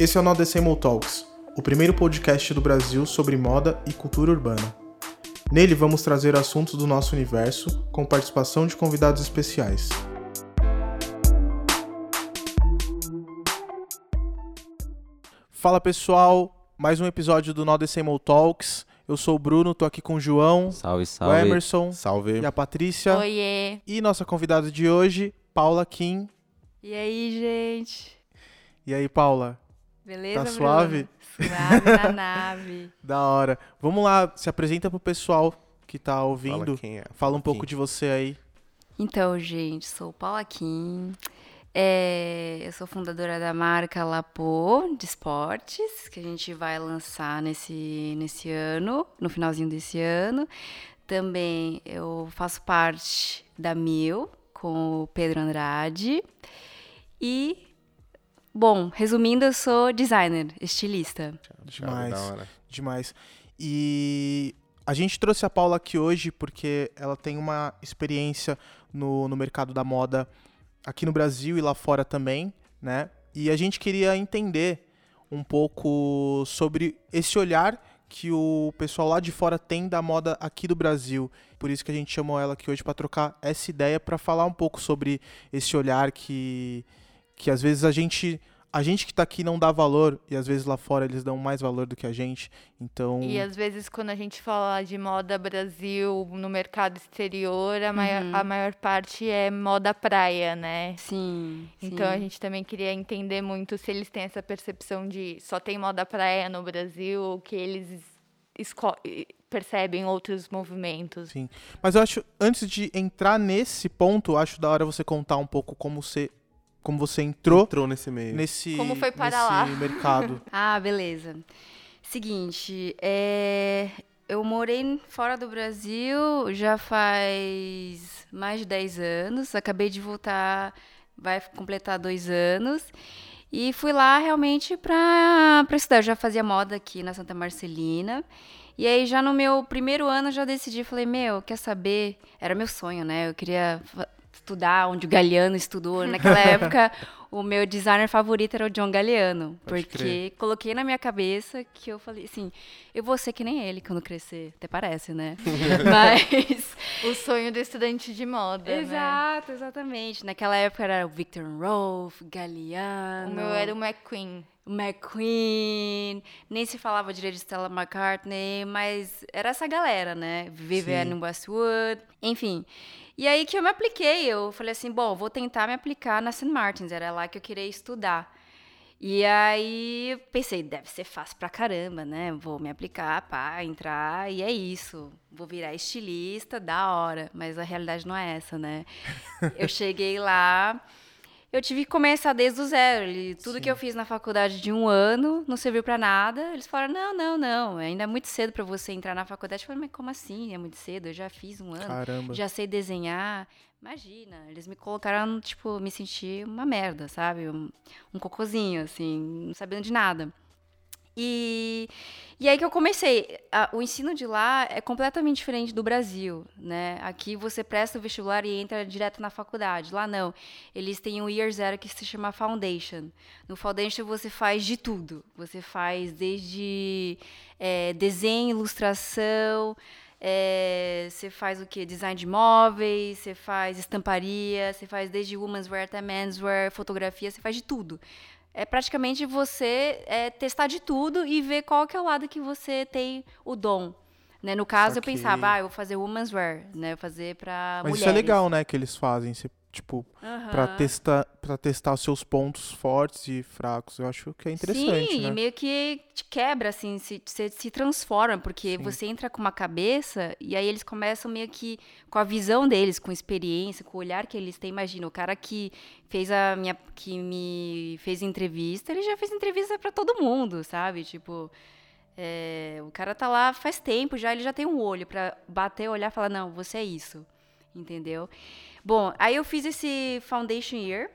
Esse é o No Decemal Talks, o primeiro podcast do Brasil sobre moda e cultura urbana. Nele vamos trazer assuntos do nosso universo com participação de convidados especiais. Fala pessoal, mais um episódio do No Decemal Talks. Eu sou o Bruno, tô aqui com o João, Salve, o salve. Emerson Salve. e a Patrícia. Oiê! E nossa convidada de hoje, Paula Kim. E aí, gente? E aí, Paula? Beleza, Tá Bruno? suave? Suave na nave. Da hora. Vamos lá, se apresenta pro pessoal que tá ouvindo. Fala quem é. Fala um pouco Quem? de você aí. Então, gente, sou Paula Kim. É, eu sou fundadora da marca Lapô de esportes, que a gente vai lançar nesse, nesse ano, no finalzinho desse ano. Também eu faço parte da Mil com o Pedro Andrade. E, bom, resumindo, eu sou designer, estilista. Demais. Demais. E a gente trouxe a Paula aqui hoje porque ela tem uma experiência no, no mercado da moda aqui no Brasil e lá fora também, né? E a gente queria entender um pouco sobre esse olhar que o pessoal lá de fora tem da moda aqui do Brasil. Por isso que a gente chamou ela aqui hoje para trocar essa ideia, para falar um pouco sobre esse olhar que que às vezes a gente a gente que tá aqui não dá valor e às vezes lá fora eles dão mais valor do que a gente. Então, E às vezes, quando a gente fala de moda Brasil no mercado exterior, a, maior, Uhum. a maior parte é moda praia, né? Sim. Então sim. a gente também queria entender muito se eles têm essa percepção de só tem moda praia no Brasil ou que eles percebem outros movimentos. Sim. Mas eu acho, antes de entrar nesse ponto, acho da hora você contar um pouco como você, como você entrou Entrou nesse meio. nesse, Como foi parar nesse lá? mercado. Ah, beleza. Seguinte, é, eu morei fora do Brasil já faz mais de 10 anos. Acabei de voltar, vai completar dois anos. E fui lá realmente para estudar. Eu já fazia moda aqui na Santa Marcelina. E aí, já no meu primeiro ano, eu já decidi. Falei, meu, quer saber? Era meu sonho, né? Eu queria estudar onde o Galeano estudou. Naquela época, o meu designer favorito era o John Galliano. Pode porque crer. coloquei na minha cabeça que eu falei assim, eu vou ser que nem ele quando crescer. Até parece, né? Mas. O sonho do estudante de moda, né? Exato, exatamente. Naquela época era o Victor Rolf, Galliano. O meu era o McQueen. McQueen, nem se falava direito de Stella McCartney, mas era essa galera, né? Vivienne Westwood, enfim. E aí que eu me apliquei, eu falei assim, bom, vou tentar me aplicar na St. Martins, era lá que eu queria estudar. E aí pensei, deve ser fácil pra caramba, né? Vou me aplicar, pá, entrar e é isso. Vou virar estilista, da hora. Mas a realidade não é essa, né? Eu cheguei lá, eu tive que começar desde o zero. Ele- tudo que eu fiz na faculdade de um ano não serviu pra nada. Eles falaram: não, não, não, ainda é muito cedo pra você entrar na faculdade. Eu falei: mas como assim? É muito cedo? Eu já fiz um ano, Caramba. já sei desenhar. Imagina, eles me colocaram, tipo, me senti uma merda, sabe? Um, um cocôzinho, assim, não sabendo de nada. E, e aí que eu comecei. A- o ensino de lá é completamente diferente do Brasil, né? Aqui você presta o vestibular e entra direto na faculdade. Lá não. Eles têm um Year Zero que se chama Foundation. No Foundation você faz de tudo. Você faz desde é, desenho, ilustração, é, você faz o que? Design de móveis, você faz estamparia, você faz desde women's wear até menswear, fotografia, você faz de tudo. É praticamente você é, testar de tudo e ver qual que é o lado que você tem o dom. Né? No caso, eu Saquei. pensava, ah, eu vou fazer women's wear, né? Eu vou fazer pra Mas mulheres. isso é legal, né, que eles fazem, você, tipo, pra Aham. testar, para testar os seus pontos fortes e fracos. Eu acho que é interessante, Sim, né? e meio que te quebra, assim, se, você se transforma, porque Sim. você entra com uma cabeça e aí eles começam meio que com a visão deles, com experiência, com o olhar que eles têm. Imagina, o cara que fez a minha. que me fez entrevista, ele já fez entrevista pra todo mundo, sabe? Tipo. é, o cara tá lá faz tempo já, ele já tem um olho pra bater, olhar e falar, não, você é isso. Entendeu? Bom, aí eu fiz esse Foundation Year.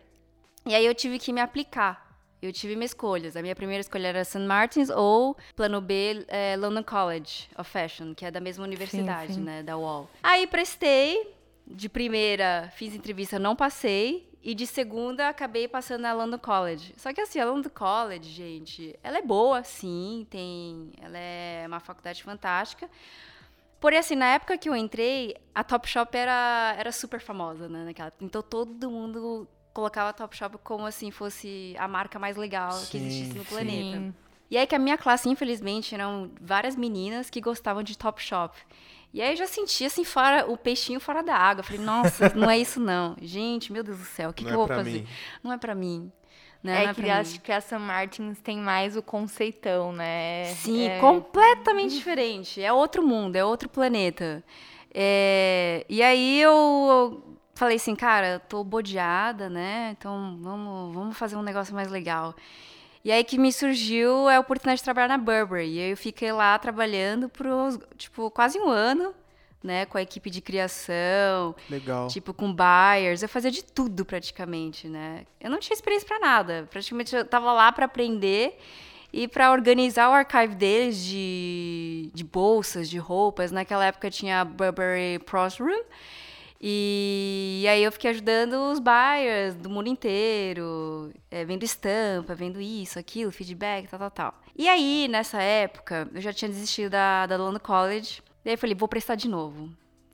E aí eu tive que me aplicar. Eu tive minhas escolhas. A minha primeira escolha era St. Martins ou plano B, é, London College of Fashion, que é da mesma universidade, sim. né, da UOL. Aí prestei, de primeira fiz entrevista, não passei. E de segunda, acabei passando na London College. Só que assim, a London College, gente, ela é boa, sim, tem, ela é uma faculdade fantástica. Porém, assim, na época que eu entrei, a Topshop era, era super famosa, né? Naquela, então todo mundo colocava a Topshop como assim fosse a marca mais legal que Sim, existisse no sim. planeta. Sim. E aí que a minha classe, infelizmente, eram várias meninas que gostavam de Topshop. E aí eu já sentia assim fora o peixinho fora da água. Falei, nossa, não é isso não. Gente, meu Deus do céu, o que, Não que é eu vou pra fazer? mim. Não é pra mim. Né? É não que acho que a Sam Martins tem mais o conceitão, né? Sim, É, completamente diferente. É outro mundo, é outro planeta. É, E aí eu falei assim, cara, eu tô bodeada, né? Então vamos, vamos fazer um negócio mais legal. E aí que me surgiu a oportunidade de trabalhar na Burberry. E aí eu fiquei lá trabalhando por tipo, quase um ano, né? Com a equipe de criação, Legal. Tipo, com buyers, eu fazia de tudo praticamente, né? Eu não tinha experiência pra nada. Praticamente eu tava lá pra aprender e pra organizar o archive deles de, de bolsas, de roupas. Naquela época tinha a Burberry Pros Room. E, aí eu fiquei ajudando os buyers do mundo inteiro, é, vendo estampa, vendo isso, aquilo, feedback, tal, tal, tal. E aí, nessa época, eu já tinha desistido da, da London College. E aí eu falei, vou prestar de novo.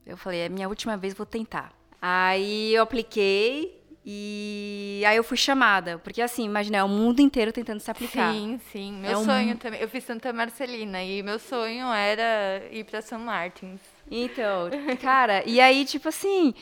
Eu falei, é minha última vez, vou tentar. Aí eu apliquei e aí eu fui chamada. Porque assim, imagina, é o mundo inteiro tentando se aplicar. Sim, sim. Meu É um- sonho também. Eu fiz Santa Marcelina e meu sonho era ir pra São Martins. Então, cara, e aí, tipo assim,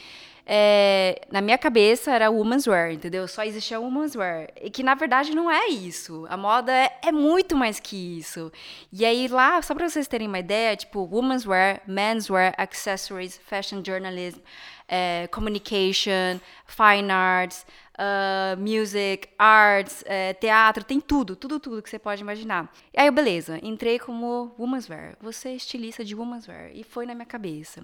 é, na minha cabeça era woman's wear, entendeu? Só existia woman's wear. E que na verdade não é isso. A moda é, é muito mais que isso. E aí lá, só pra vocês terem uma ideia, tipo, woman's wear, men's wear, accessories, fashion journalism, é, communication, fine arts, ah, music, arts, é, teatro, tem tudo, tudo, tudo que você pode imaginar. E aí, eu, beleza, entrei como woman's wear. Você é estilista de woman's wear. E foi na minha cabeça.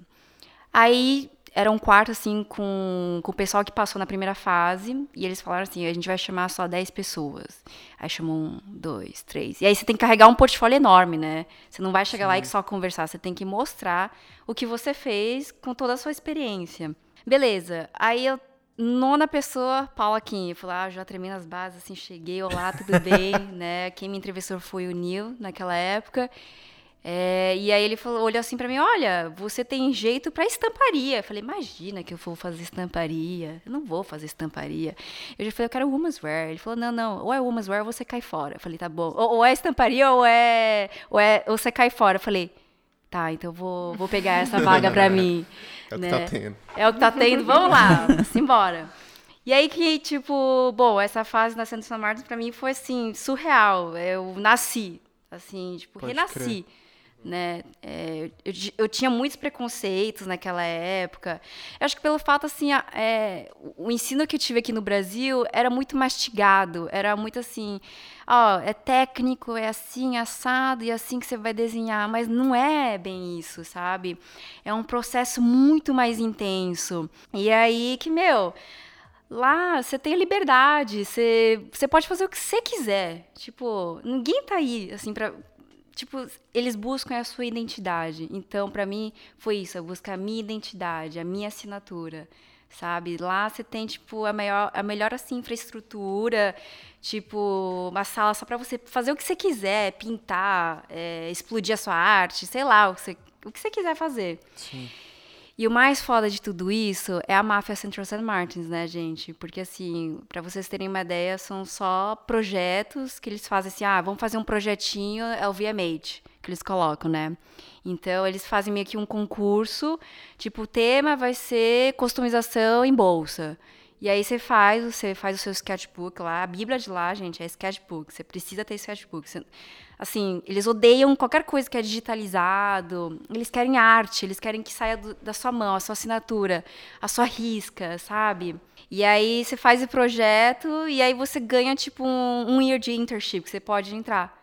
Aí era um quarto, assim, com, com o pessoal que passou na primeira fase. E eles falaram assim: a gente vai chamar só 10 pessoas. Aí chamou um, dois, três. E aí você tem que carregar um portfólio enorme, né? Você não vai chegar lá e só conversar. Você tem que mostrar o que você fez com toda a sua experiência. Beleza. Aí eu. Nona pessoa, Paula Kim. Eu falei, ah, já tremei nas bases, assim, cheguei, olá, tudo bem, né? Quem me entrevistou foi o Neil, naquela época. É, e aí ele falou, olhou assim pra mim, olha, você tem jeito pra estamparia. Eu falei, imagina que eu vou fazer estamparia. Eu não vou fazer estamparia. Eu já falei, eu quero woman's wear. Ele falou, não, não, ou é woman's wear ou você cai fora. Eu falei, tá bom. Ou, ou é estamparia ou é, ou é ou você cai fora. Eu falei, tá, então eu vou, vou pegar essa vaga pra mim. É o que né? tá tendo. É o que tá tendo, vamos lá, simbora. E aí que, tipo, bom, essa fase nascendo São Martins pra mim foi, assim, surreal. Eu nasci, assim, tipo, Pode renasci, né? É, eu, eu tinha muitos preconceitos naquela época. Eu acho que pelo fato, assim, a- é, o ensino que eu tive aqui no Brasil era muito mastigado, era muito assim, ó, é técnico, é assim, assado, e é assim que você vai desenhar, mas não é bem isso, sabe? É um processo muito mais intenso. E aí que, meu, lá você tem liberdade, você, você pode fazer o que você quiser. Tipo, ninguém tá aí, assim. Tipo, eles buscam a sua identidade. Então, pra mim, foi isso. Eu buscar a minha identidade, a minha assinatura, sabe? Lá você tem, tipo, a, maior, a melhor, assim, infraestrutura. Tipo, uma sala só pra você fazer o que você quiser. Pintar, é, explodir a sua arte, sei lá, o que você, o que você quiser fazer. Sim. E o mais foda de tudo isso é a máfia Central St. Martins, né, gente? Porque, assim, pra vocês terem uma ideia, são só projetos que eles fazem assim, ah, vamos fazer um projetinho LVMH, que eles colocam, né? Então, eles fazem meio que um concurso, tipo, o tema vai ser customização em bolsa. E aí você faz, você faz o seu sketchbook lá, a bíblia de lá, gente, é sketchbook, você precisa ter sketchbook. Você- assim, eles odeiam qualquer coisa que é digitalizado, eles querem arte, eles querem que saia do- da sua mão, a sua assinatura, a sua risca, sabe? E aí você faz o projeto e aí você ganha, tipo, um, um year de internship que você pode entrar.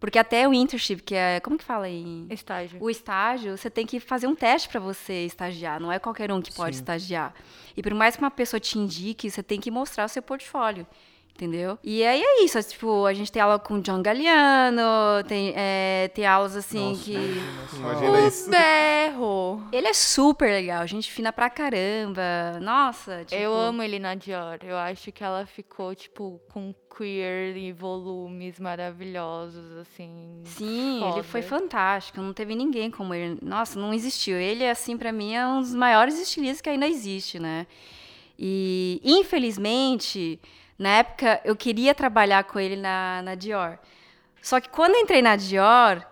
Porque até o internship, que é, como que fala em... Estágio. O estágio, você tem que fazer um teste para você estagiar. Não é qualquer um que pode Sim. estagiar. E por mais que uma pessoa te indique, você tem que mostrar o seu portfólio. Entendeu? E aí é isso, é, tipo, a gente tem aula com o John Galliano, tem, é, tem aulas assim Nossa, que. imagina. Imagina isso. O berro. Ele é super legal, gente fina pra caramba. Nossa, tipo. Eu amo ele na Dior. Eu acho que ela ficou, tipo, com queer e volumes maravilhosos, assim. Sim, ele foi foda. fantástico. Não teve ninguém como ele. Nossa, não existiu. Ele, assim, pra mim, é um dos maiores estilistas que ainda existe, né? E, infelizmente, na época, eu queria trabalhar com ele na, na Dior. Só que quando entrei na Dior,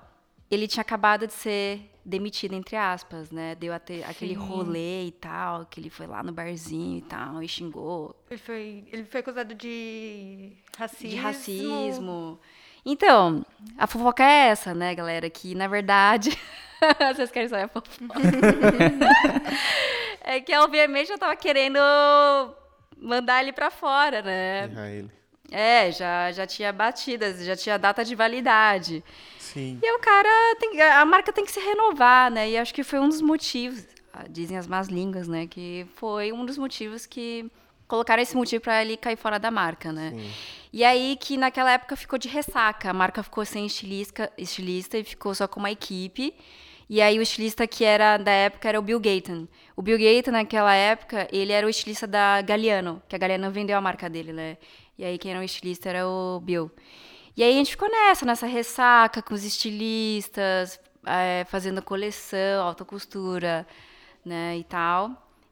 ele tinha acabado de ser demitido, entre aspas, né? Deu até aquele Sim. rolê e tal, que ele foi lá no barzinho e tal, e xingou Ele foi, ele foi acusado de racismo. de racismo. Então, a fofoca é essa, né, galera? Que, na verdade, vocês querem saber a fofoca? é que, obviamente, eu tava querendo mandar ele pra fora, né? Errar ele. É, já, já tinha batidas, já tinha data de validade. Sim. E o cara, tem, a marca tem que se renovar, né? E acho que foi um dos motivos, ah, dizem as más línguas, né? Que foi um dos motivos que colocaram esse motivo pra ele cair fora da marca, né? Sim. E aí que naquela época ficou de ressaca, a marca ficou sem estilista, estilista e ficou só com uma equipe. E aí o estilista que era da época era o Bill Gaten. O Bill Gaten naquela época, ele era o estilista da Galliano, que a Galliano vendeu a marca dele, né? E aí quem era o estilista era o Bill. E aí a gente ficou nessa, nessa ressaca com os estilistas, eh, fazendo coleção, alta costura, né, e tal.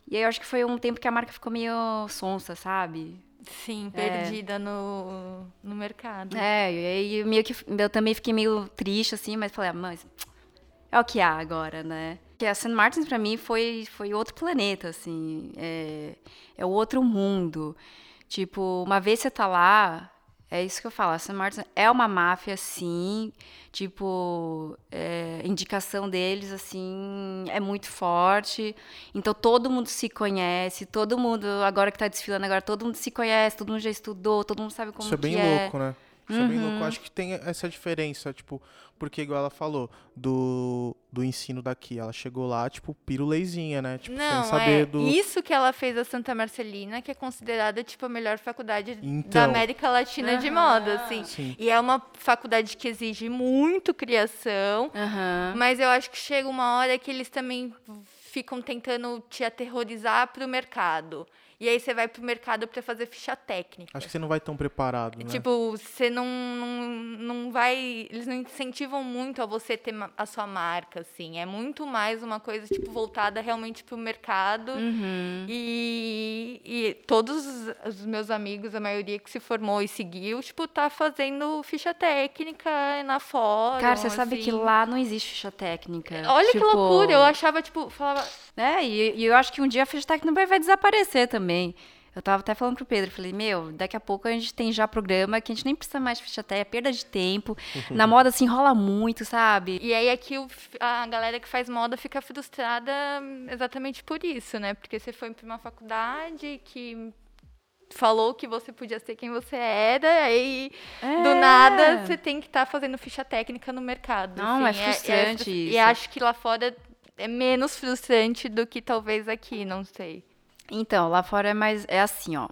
E aí eu acho que foi um tempo que a marca ficou meio sonsa, sabe? Sim, perdida no, no mercado. É, e aí meio que eu também fiquei meio triste, assim, mas falei, ah, mas é o que há agora, né? Porque a St. Martins pra mim foi, foi outro planeta, assim, é, é outro mundo. Tipo, uma vez você tá lá, é isso que eu falo, a St. Martins é uma máfia, sim, tipo, é, indicação deles, assim, é muito forte, então todo mundo se conhece, todo mundo, agora que tá desfilando agora, todo mundo se conhece, todo mundo já estudou, todo mundo sabe como Isso é bem que é. louco, né? Isso é bem louco. Uhum. Eu acho que tem essa diferença, tipo, porque igual ela falou, do, do ensino daqui. Ela chegou lá, tipo, piruleizinha, né? Tipo, Não, sem saber é do. isso que ela fez a Santa Marcelina, que é considerada, tipo, a melhor faculdade da Então. América Latina de moda, assim. Sim. E é uma faculdade que exige muito criação, Aham. mas eu acho que chega uma hora que eles também ficam tentando te aterrorizar pro mercado. E aí você vai pro mercado para fazer ficha técnica. Acho que você não vai tão preparado, né? Tipo, você não, não, não vai. Eles não incentivam muito a você ter a sua marca, assim. É muito mais uma coisa, tipo, voltada realmente pro mercado. Uhum. E, e todos os- meus amigos, a maioria que se formou e seguiu, tipo, tá fazendo ficha técnica na fora. Cara, você sabe que assim. lá não existe ficha técnica. Olha que Tipo, loucura, eu achava, tipo, falava. É, e, e eu acho que um dia a ficha técnica vai desaparecer também. Eu tava até falando pro Pedro, falei, meu, daqui a pouco a gente tem já programa que a gente nem precisa mais de ficha técnica, é perda de tempo. Na moda se enrola muito, sabe? E aí aqui o- a galera que faz moda fica frustrada exatamente por isso, né? Porque você foi para uma faculdade que falou que você podia ser quem você era, aí do É. nada você tem que estar fazendo ficha técnica no mercado. Não, é assim, frustrante frus- isso. E acho que lá fora é menos frustrante do que talvez aqui, não sei. Então, lá fora é mais. É assim, ó.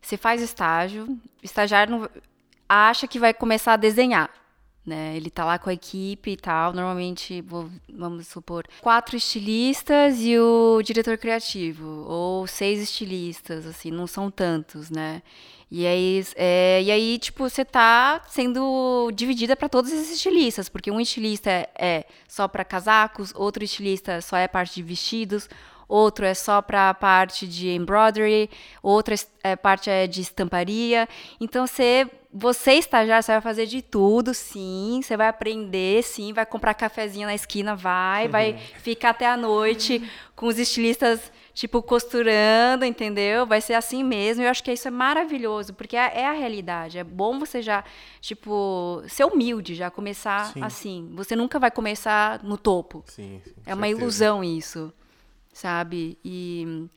Você faz estágio, estagiário não- acha que vai começar a desenhar. Né? Ele tá lá com a equipe e tal. Normalmente, vou- vamos supor, quatro estilistas e o diretor criativo. Ou seis estilistas, assim, não são tantos, né? E aí, é, e aí tipo, você tá sendo dividida para todos esses estilistas, porque um estilista é, é só para casacos, outro estilista só é parte de vestidos, outro é só para a parte de embroidery, outra es- é, parte é de estamparia. Então você você estagiário, você vai fazer de tudo, sim, você vai aprender, sim, vai comprar cafezinho na esquina, vai, vai ficar até a noite com os estilistas tipo costurando, entendeu? Vai ser assim mesmo. Eu acho que isso é maravilhoso, porque é, é a realidade. É bom você já, tipo, ser humilde, já começar Sim. assim. Você nunca vai começar no topo. Sim, sim, É uma certeza. ilusão isso, sabe? E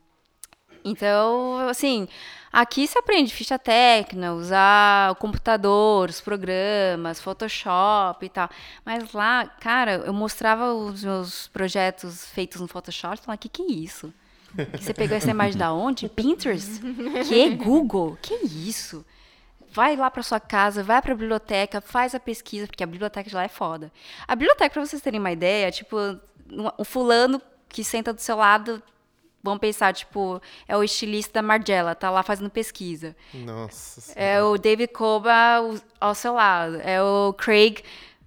então, assim, aqui se aprende ficha técnica, usar o computador, os programas, Photoshop e tal. Mas lá, cara, eu mostrava os meus projetos feitos no Photoshop, falava, que que é isso? Você pegou essa imagem da onde? Pinterest? Que? Google? Que isso? vai lá para sua casa, vai para a biblioteca, faz a pesquisa, porque a biblioteca de lá é foda. A biblioteca, para vocês terem uma ideia, tipo, o fulano que senta do seu lado, vão pensar, tipo, é o estilista da Margiela, tá lá fazendo pesquisa. Nossa. É o David Koba ao seu lado, é o Craig,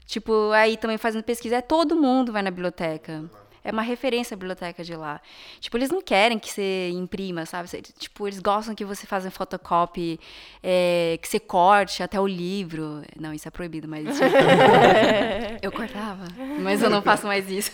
tipo, aí também fazendo pesquisa. É todo mundo vai na biblioteca é uma referência a biblioteca de lá. Tipo, eles não querem que você imprima, sabe? Tipo, eles gostam que você faça fotocopy, é, que você corte até o livro. Não, isso é proibido, mas eu cortava, mas eu não faço mais isso.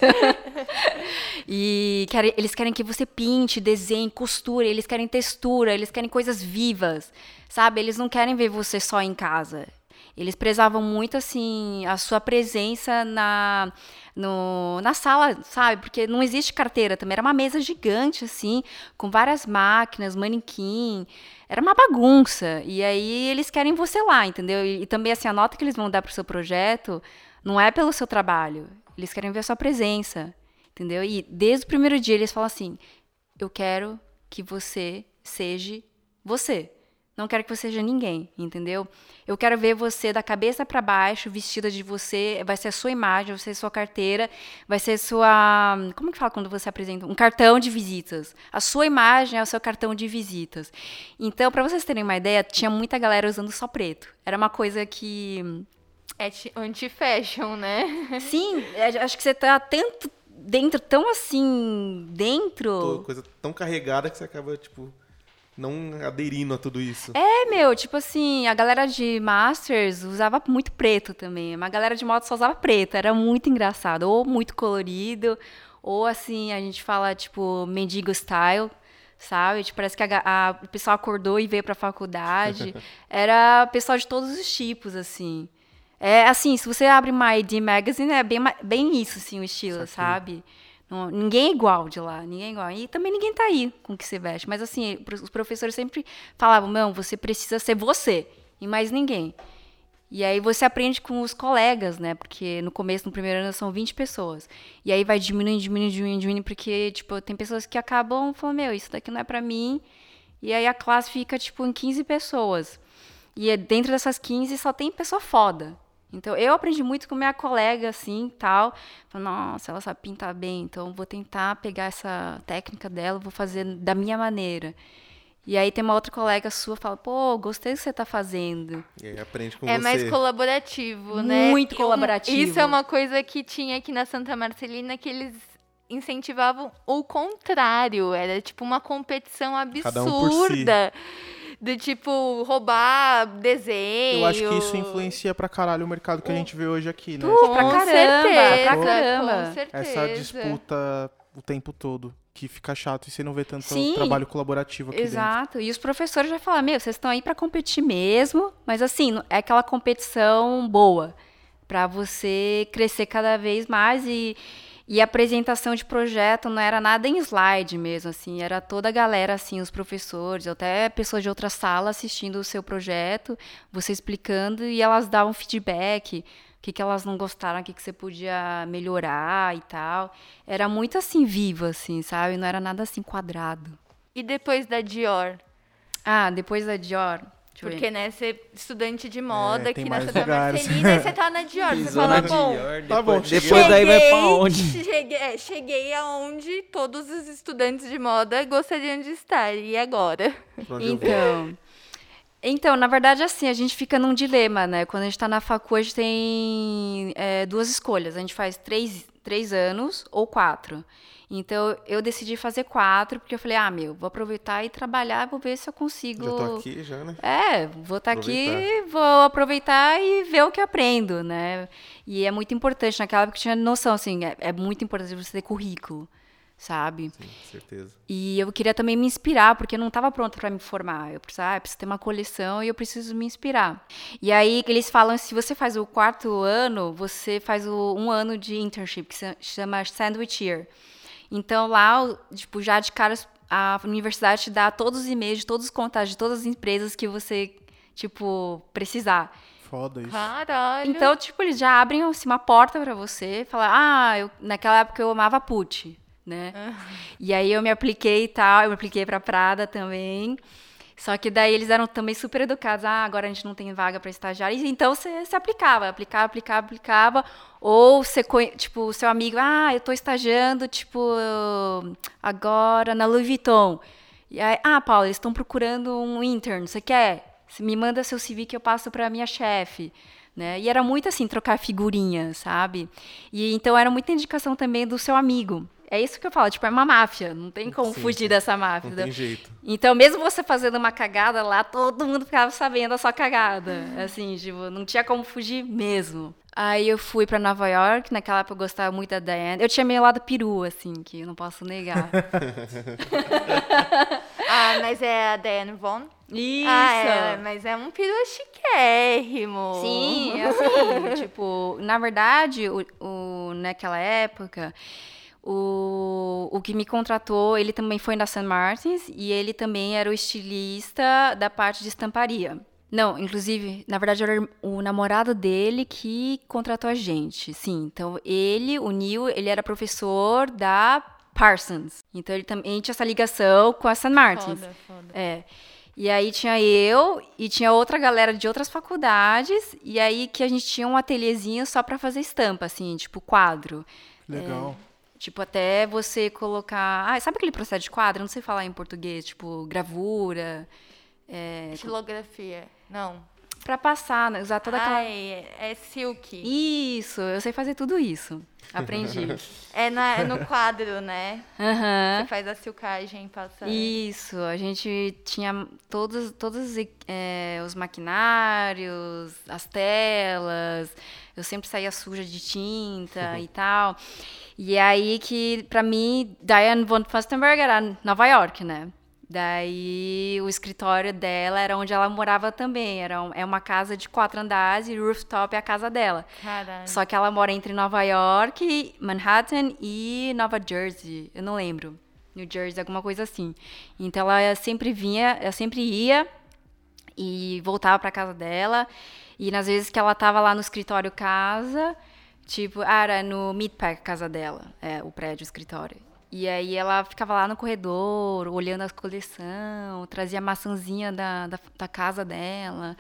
e querem, eles querem que você pinte, desenhe, costure, eles querem textura, eles querem coisas vivas, sabe? Eles não querem ver você só em casa. Eles prezavam muito, assim, a sua presença na, no, na sala, sabe? Porque não existe carteira também. Era uma mesa gigante, assim, com várias máquinas, manequim. Era uma bagunça. E aí eles querem você lá, entendeu? E, e também, assim, a nota que eles vão dar pro seu projeto não é pelo seu trabalho. Eles querem ver a sua presença, entendeu? E desde o primeiro dia eles falam assim: eu quero que você seja você. Não quero que você seja ninguém, entendeu? Eu quero ver você da cabeça para baixo, vestida de você. Vai ser a sua imagem, vai ser a sua carteira, vai ser sua. Como que fala quando você apresenta? Um cartão de visitas. A sua imagem é o seu cartão de visitas. Então, para vocês terem uma ideia, tinha muita galera usando só preto. Era uma coisa que. É anti-fashion, né? Sim, é, acho que você tá tanto dentro, tão assim, dentro. Coisa tão carregada que você acaba, tipo não aderindo a tudo isso. É, meu, tipo assim, a galera de Masters usava muito preto também. Uma galera de moto só usava preto, era muito engraçado. Ou muito colorido, ou assim, a gente fala, tipo, mendigo style, sabe? Tipo, parece que a, a, o pessoal acordou e veio pra faculdade. era pessoal de todos os tipos, assim. É assim, se você abre uma ID Magazine, é bem, bem isso, assim, o estilo, sabe? Ninguém é igual de lá, ninguém é igual. E também ninguém tá aí com o que você veste. Mas assim, os professores sempre falavam, não, você precisa ser você e mais ninguém. E aí você aprende com os colegas, né? Porque no começo, no primeiro ano, são 20 pessoas. E aí vai diminuindo, diminuindo, diminuindo, diminuindo, porque, tipo, tem pessoas que acabam falando, meu, isso daqui não é para mim. E aí a classe fica, tipo, em 15 pessoas. E é dentro dessas 15 só tem pessoa foda. Então, eu aprendi muito com minha colega, assim, tal. Falei, nossa, ela sabe pintar bem, então vou tentar pegar essa técnica dela, vou fazer da minha maneira. E aí tem uma outra colega sua fala, pô, gostei do que você está fazendo. E aí aprende com é você. É mais colaborativo, né? Muito colaborativo. Isso é uma coisa que tinha aqui na Santa Marcelina, que eles incentivavam o contrário. Era tipo uma competição absurda. Cada um por si do tipo roubar desenho. Eu acho que isso influencia pra caralho o mercado que a gente vê hoje aqui, né? Uh, pra caramba, certeza, pra caramba. Com certeza. Essa disputa o tempo todo. Que fica chato e você não vê tanto Sim, trabalho colaborativo aqui Exato. Dentro. E os professores já falam, meu, vocês estão aí para competir mesmo, mas assim, é aquela competição boa para você crescer cada vez mais e e a apresentação de projeto não era nada em slide mesmo, assim, era toda a galera, assim, os professores, até pessoas de outra sala assistindo o seu projeto, você explicando e elas davam feedback, o que, que elas não gostaram, o que, que você podia melhorar e tal. Era muito assim vivo, assim, sabe? Não era nada assim quadrado. E depois da Dior? Ah, depois da Dior. Porque, né, ser estudante de moda é, aqui na Santa Marcelina, e você tá na Dior. Pisou você fala, bom, Dior, depois, tá bom, depois cheguei, daí vai pra onde? Cheguei, é, cheguei aonde todos os estudantes de moda gostariam de estar. E agora? Então... Então, na verdade, assim, a gente fica num dilema, né? Quando a gente está na facu, a gente tem é, duas escolhas. A gente faz três, três anos ou quatro. Então eu decidi fazer quatro, porque eu falei, ah, meu, vou aproveitar e trabalhar, vou ver se eu consigo. Já tô aqui, já, né? É, vou estar tá aqui, vou aproveitar e ver o que aprendo, né? E é muito importante, naquela época eu tinha noção, assim, é, é muito importante você ter currículo, sabe? Sim, certeza. E eu queria também me inspirar, porque eu não estava pronta para me formar. Eu precisava, ah, preciso ter uma coleção e eu preciso me inspirar. E aí eles falam, se você faz o quarto ano, você faz o, um ano de internship, que se chama Sandwich Year. Então lá, tipo, já de cara a universidade te dá todos os e-mails de todos os contatos de todas as empresas que você, tipo, precisar. Foda isso. Caralho. Então, tipo, eles já abrem assim, uma porta para você, falar: "Ah, eu, naquela época eu amava put", né? Ah. E aí eu me apliquei e tal, eu me apliquei para Prada também. Só que daí eles eram também super educados. Ah, agora a gente não tem vaga para estagiário. E Então você se aplicava, aplicava, aplicava, aplicava. Ou você, tipo, o seu amigo, ah, eu tô estagiando, tipo, agora na Louis Vuitton. E aí, ah, Paula, eles estão procurando um intern, você quer? Você me manda seu CV que eu passo para minha chefe. Né? E era muito assim, trocar figurinha, sabe? E então era muita indicação também do seu amigo. É isso que eu falo, tipo, é uma máfia, não tem como Sim, fugir sim. dessa máfia. Não tem jeito. Então, mesmo você fazendo uma cagada lá, todo mundo ficava sabendo a sua cagada. Assim, tipo, não tinha como fugir mesmo. Aí eu fui pra Nova York, naquela época eu gostava muito da Diane. Eu tinha meio lado peru, assim, que eu não posso negar. Ah, mas é a Diane Von? Isso! Ah, é, mas é um peru chiquérrimo. Sim, assim, tipo, na verdade, o, o- naquela época, o, o que me contratou, ele também foi da St. Martins e ele também era o estilista da parte de estamparia. Não, inclusive, na verdade, era o namorado dele que contratou a gente. Sim, então ele, o Neil, ele era professor da Parsons. Então ele também tinha essa ligação com a St. Martins. Foda, foda. É. E aí tinha eu e tinha outra galera de outras faculdades, e aí que a gente tinha um ateliêzinho só pra fazer estampa, assim, tipo quadro. Legal. Tipo, até você colocar. Ah, sabe aquele processo de quadro? Não sei falar em português, tipo, gravura. É, Estilografia. Não. Pra passar, né? Usar toda aquela. Ai, é silk. Isso, eu sei fazer tudo isso. Aprendi. É, na- é no quadro, né? Aham. Você faz a silcagem, passa... Isso, a gente tinha todos, todos eh, os maquinários, as telas, eu sempre saía suja de tinta e tal. E aí que, pra mim, Diane von Furstenberg era Nova York, né? Daí o escritório dela era onde ela morava também. Era um- é uma casa de quatro andares e rooftop é a casa dela. Caralho. Só que ela mora entre Nova York, Manhattan e Nova Jersey. Eu não lembro. New Jersey, alguma coisa assim. Então ela sempre vinha, ela sempre ia e voltava pra casa dela. E nas vezes que ela tava lá no escritório casa, tipo, ah, era no Meatpack casa dela, é, o prédio, o escritório. E aí ela ficava lá no corredor, olhando a coleção, trazia a maçãzinha da, da, da casa dela.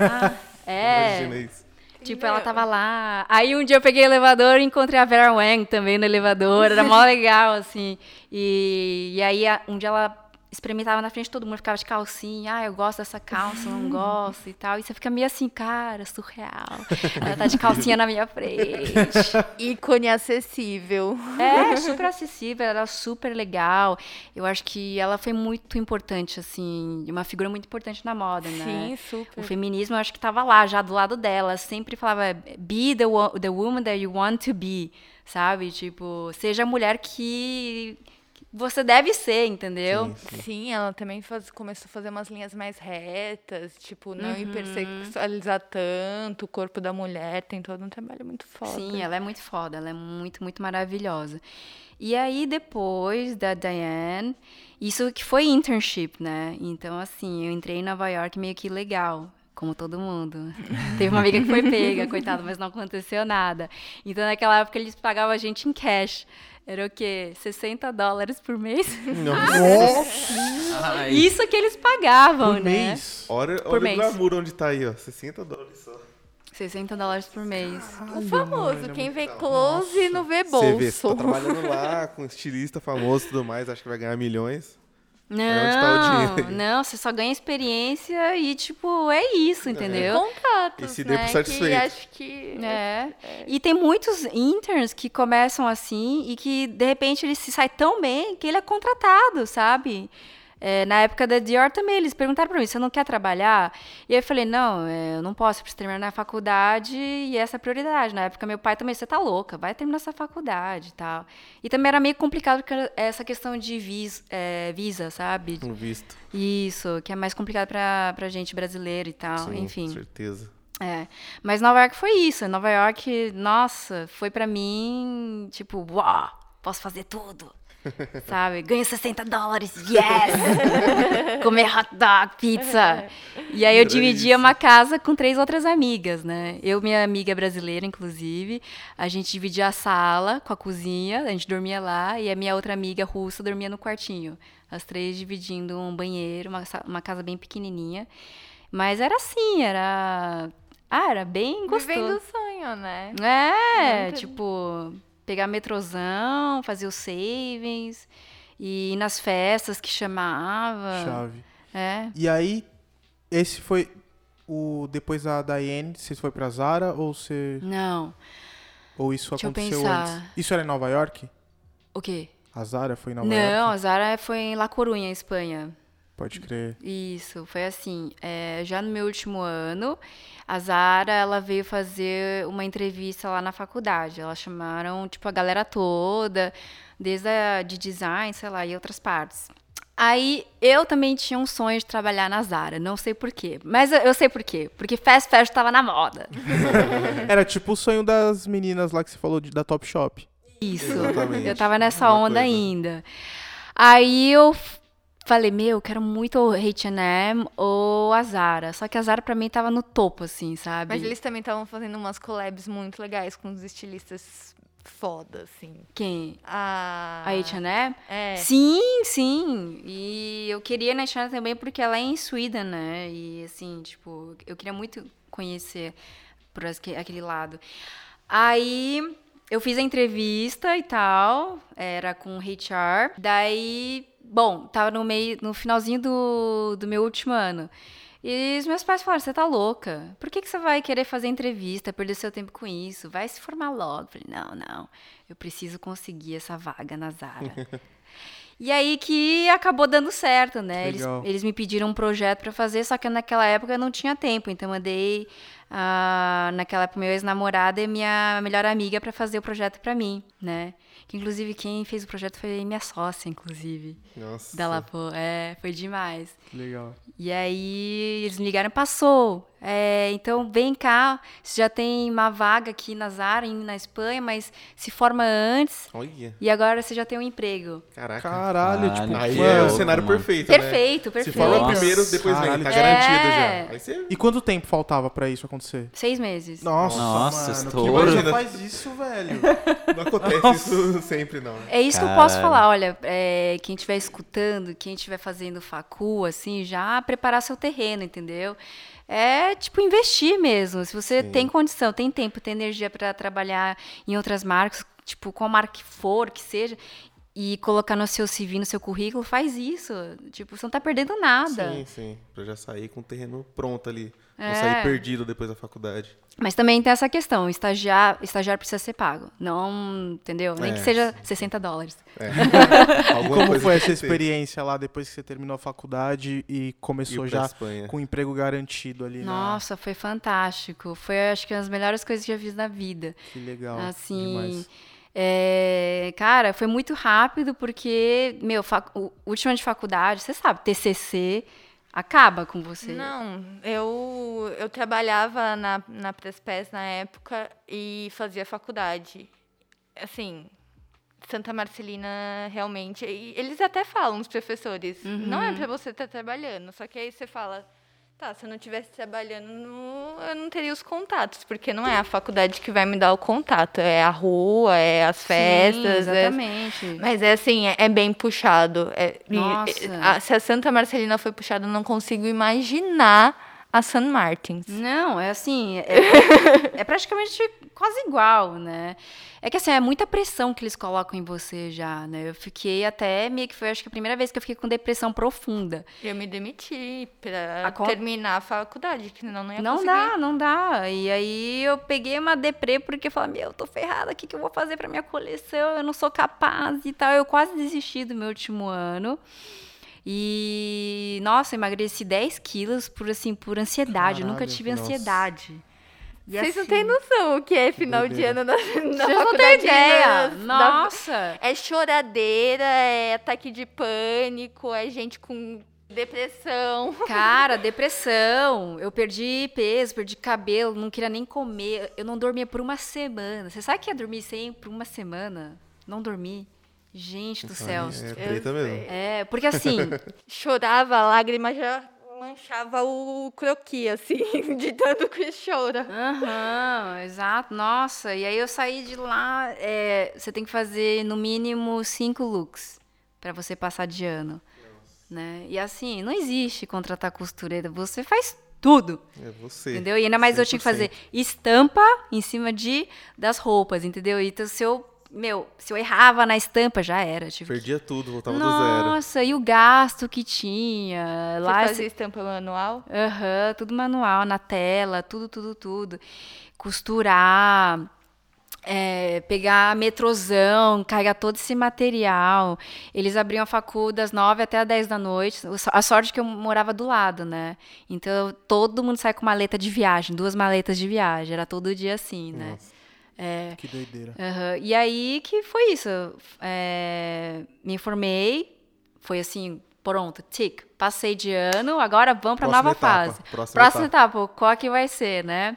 Ah, é. Imagina isso. Tipo, ela tava lá. Aí um dia eu peguei o elevador e encontrei a Vera Wang também no elevador. Era mó legal, assim. E, e aí um dia ela experimentava na frente de todo mundo, ficava de calcinha. Ah, eu gosto dessa calça, não gosto e tal. E você fica meio assim, cara, surreal. Ela tá de calcinha na minha frente. Ícone acessível. É, super acessível, ela era super legal. Eu acho que ela foi muito importante, assim, uma figura muito importante na moda, né? Sim, super. O feminismo, eu acho que estava lá, já do lado dela. Sempre falava, be the, the woman that you want to be, sabe? Tipo, seja a mulher que você deve ser, entendeu? Sim, sim. Sim, ela também faz- começou a fazer umas linhas mais retas, tipo, não Uhum. hipersexualizar tanto o corpo da mulher, tem todo um trabalho muito foda. Sim, ela é muito foda, ela é muito, muito maravilhosa. E aí, depois da Diane, isso que foi internship, né? Então, assim, eu entrei em Nova York meio que legal, como todo mundo. Teve uma amiga que foi pega, coitada, mas não aconteceu nada. Então, naquela época, eles pagavam a gente em cash. Era o quê? 60 dólares por mês? Nossa, Isso que eles pagavam, por né? mês. Olha, Por olha mês. o glamour onde tá aí, ó. 60 dólares só. 60 dólares por mês. O famoso, quem vê close não vê bolso. Você vê, você tá trabalhando lá com estilista famoso e tudo mais, acho que vai ganhar milhões. Tá Não, dinheiro? não, você só ganha experiência e, tipo, é isso, entendeu? Contatos, E se né? por satisfeito. Que acho que... É. E tem muitos interns que começam assim e que, de repente, ele se sai tão bem que ele é contratado, sabe? É, na época da Dior também, eles perguntaram pra mim, você não quer trabalhar? E eu falei, não, é, eu não posso, eu preciso terminar a faculdade e essa é a prioridade. Na época, meu pai também, você tá louca, vai terminar essa faculdade e tal. E também era meio complicado porque essa questão de vis, é, visa, sabe? Um visto. Isso, que é mais complicado pra, pra gente brasileira e tal, Sim, enfim. Com certeza. É, mas Nova York foi isso. Nova York, nossa, foi pra mim, tipo, uau, posso fazer tudo. Sabe? Ganho 60 dólares, yes! Comer hot dog, pizza. E aí eu Era dividia isso. uma casa com três outras amigas, né? Eu, minha amiga brasileira, inclusive. A gente dividia a sala com a cozinha, a gente dormia lá, e a minha outra amiga russa dormia no quartinho. As três dividindo um banheiro, uma, uma casa bem pequenininha. Mas era assim, era. Ah, era bem gostoso. Vivendo o sonho, né? É, Nunca- tipo, pegar metrozão, fazer os savings, e ir nas festas que chamava. Chave. É. E aí, esse foi o. Depois da Daiane, você foi pra Zara ou você. Não. Ou isso Deixa eu aconteceu antes? Isso era em Nova York? O quê? A Zara foi em Nova Não, York? a Zara foi em La Coruña, Espanha. Pode crer. Isso, foi assim. é, já no meu último ano, a Zara ela veio fazer uma entrevista lá na faculdade. Elas chamaram tipo a galera toda, desde a de design, sei lá, e outras partes. Aí eu também tinha um sonho de trabalhar na Zara, não sei porquê. Mas eu, eu sei porquê. Porque fast fashion tava na moda. Era tipo o sonho das meninas lá que você falou de- da Top Shop. Isso. Exatamente. Eu tava nessa Mesma onda coisa. ainda. Aí eu falei, meu, eu quero muito o H&M ou a Zara. Só que a Zara pra mim tava no topo, assim, sabe? Mas eles também estavam fazendo umas collabs muito legais com os estilistas foda, assim. Quem? A... A H&M? É. Sim, sim. E eu queria na H&M também porque ela é em Sweden, né? E assim, tipo, eu queria muito conhecer por aque- aquele lado. Aí eu fiz a entrevista e tal, era com o HR. Daí, bom, tava no meio, no finalzinho do, do meu último ano. E os meus pais falaram: você tá louca? Por que, que você vai querer fazer entrevista, perder seu tempo com isso? Vai se formar logo. Eu falei: não, não, eu preciso conseguir essa vaga na Zara. E aí que acabou dando certo, né? Eles, eles me pediram um projeto pra fazer, só que naquela época eu não tinha tempo. Então eu mandei ah, naquela época meu ex-namorado e minha melhor amiga pra fazer o projeto pra mim, né? Que inclusive quem fez o projeto foi minha sócia, inclusive. Nossa. Da Lapo. É, foi demais. Legal. E aí eles me ligaram, passou. É, então vem cá, você já tem uma vaga aqui na Zara, em- na Espanha, mas se forma antes Olha. e agora você já tem um emprego. Caraca. Caralho, tipo, Caralho. Aí mano. é o louco, cenário mano. perfeito, né? Perfeito, perfeito. Se forma Nossa. primeiro, depois vem. Caralho, Tá tipo- garantido É. já. Você... E quanto tempo faltava pra isso acontecer? Seis meses. Nossa, Nossa, mano. estouro. Que Imagina. faz isso, velho? Não acontece isso sempre, não. É isso que eu posso Caralho. falar. Olha, é, quem estiver escutando, quem estiver fazendo facu, assim, já preparar seu terreno, entendeu? É tipo investir mesmo. Se você Sim. tem condição, tem tempo, tem energia para trabalhar em outras marcas, tipo qual marca que for, que seja, e colocar no seu CV, no seu currículo, faz isso. Tipo, você não tá perdendo nada. Sim, sim. Pra já sair com o terreno pronto ali. Não É. sair perdido depois da faculdade. Mas também tem essa questão, estagiar, estagiário precisa ser pago. Não, entendeu? Nem É, que seja 60 dólares. É. E como foi essa experiência lá depois que você terminou a faculdade e começou pra já com um emprego garantido ali? na- Nossa, foi fantástico. Foi, acho que, as melhores coisas que eu já fiz na vida. Que legal. Assim, Demais. É, cara, foi muito rápido porque, meu, fac- ano de faculdade, você sabe, TCC acaba com você. Não, eu, eu trabalhava na, na Prespes na época e fazia faculdade. Assim, Santa Marcelina realmente. eles até falam, os professores, não é para você estar trabalhando. Só que aí você fala, tá, se eu não estivesse trabalhando, no- eu não teria os contatos, porque não é a faculdade que vai me dar o contato, é a rua, é as Sim, festas. é- exatamente. mas é assim, é, é bem puxado. É- e- Nossa. a- se a Santa Marcelina foi puxada, eu não consigo imaginar a San Martins. Não, é assim, é, é praticamente quase igual, né? É que assim, é muita pressão que eles colocam em você já, né? Eu fiquei até meio que foi, acho que a primeira vez que eu fiquei com depressão profunda. Eu me demiti pra A con- terminar a faculdade, que senão não ia Não conseguir. dá, não dá. E aí eu peguei uma deprê porque eu falei, meu, eu tô ferrada, o que, que eu vou fazer pra minha coleção? Eu não sou capaz e tal. Eu quase desisti do meu último ano. E, nossa, emagreci 10 quilos por, assim, por ansiedade. eu nunca Caralho, tive nossa. ansiedade. E Vocês não assim, têm noção o que é final de doideira. ano na, na Vocês não têm ideia. na- Nossa. É choradeira, é ataque de pânico, é gente com depressão. Cara, depressão. Eu perdi peso, perdi cabelo, não queria nem comer. Eu não dormia por uma semana. Você sabe que é dormir sem por uma semana? Não dormir. Gente do céu. É treta mesmo. É, porque assim, Chorava, a lágrima já manchava o croqui, assim, de tanto que chora. Aham, exato. Nossa, e aí eu saí de lá. é, você tem que fazer no mínimo cinco looks pra você passar de ano. Né? E assim, não existe contratar costureira. Você faz tudo. É você. Entendeu? E ainda mais eu tinha que fazer estampa em cima de das roupas, entendeu? Então se eu, meu, se eu errava na estampa, já era. Tipo, Perdia tudo, voltava do zero. nossa, e o gasto que tinha. Você Lá fazia estampa manual? Aham, tudo manual, na tela, tudo, tudo, tudo. Costurar, é, pegar metrozão, carregar todo esse material. Eles abriam a facul das 9 até as 10 da noite. A sorte é que eu morava do lado, né? Então todo mundo sai com maleta de viagem, duas maletas de viagem. Era todo dia assim, né? Nossa. É, Que doideira. E aí que foi isso. É, me informei, foi assim, pronto, tic, passei de ano, agora vamos para nova etapa, fase. próxima Próxima etapa. qual que vai ser, né?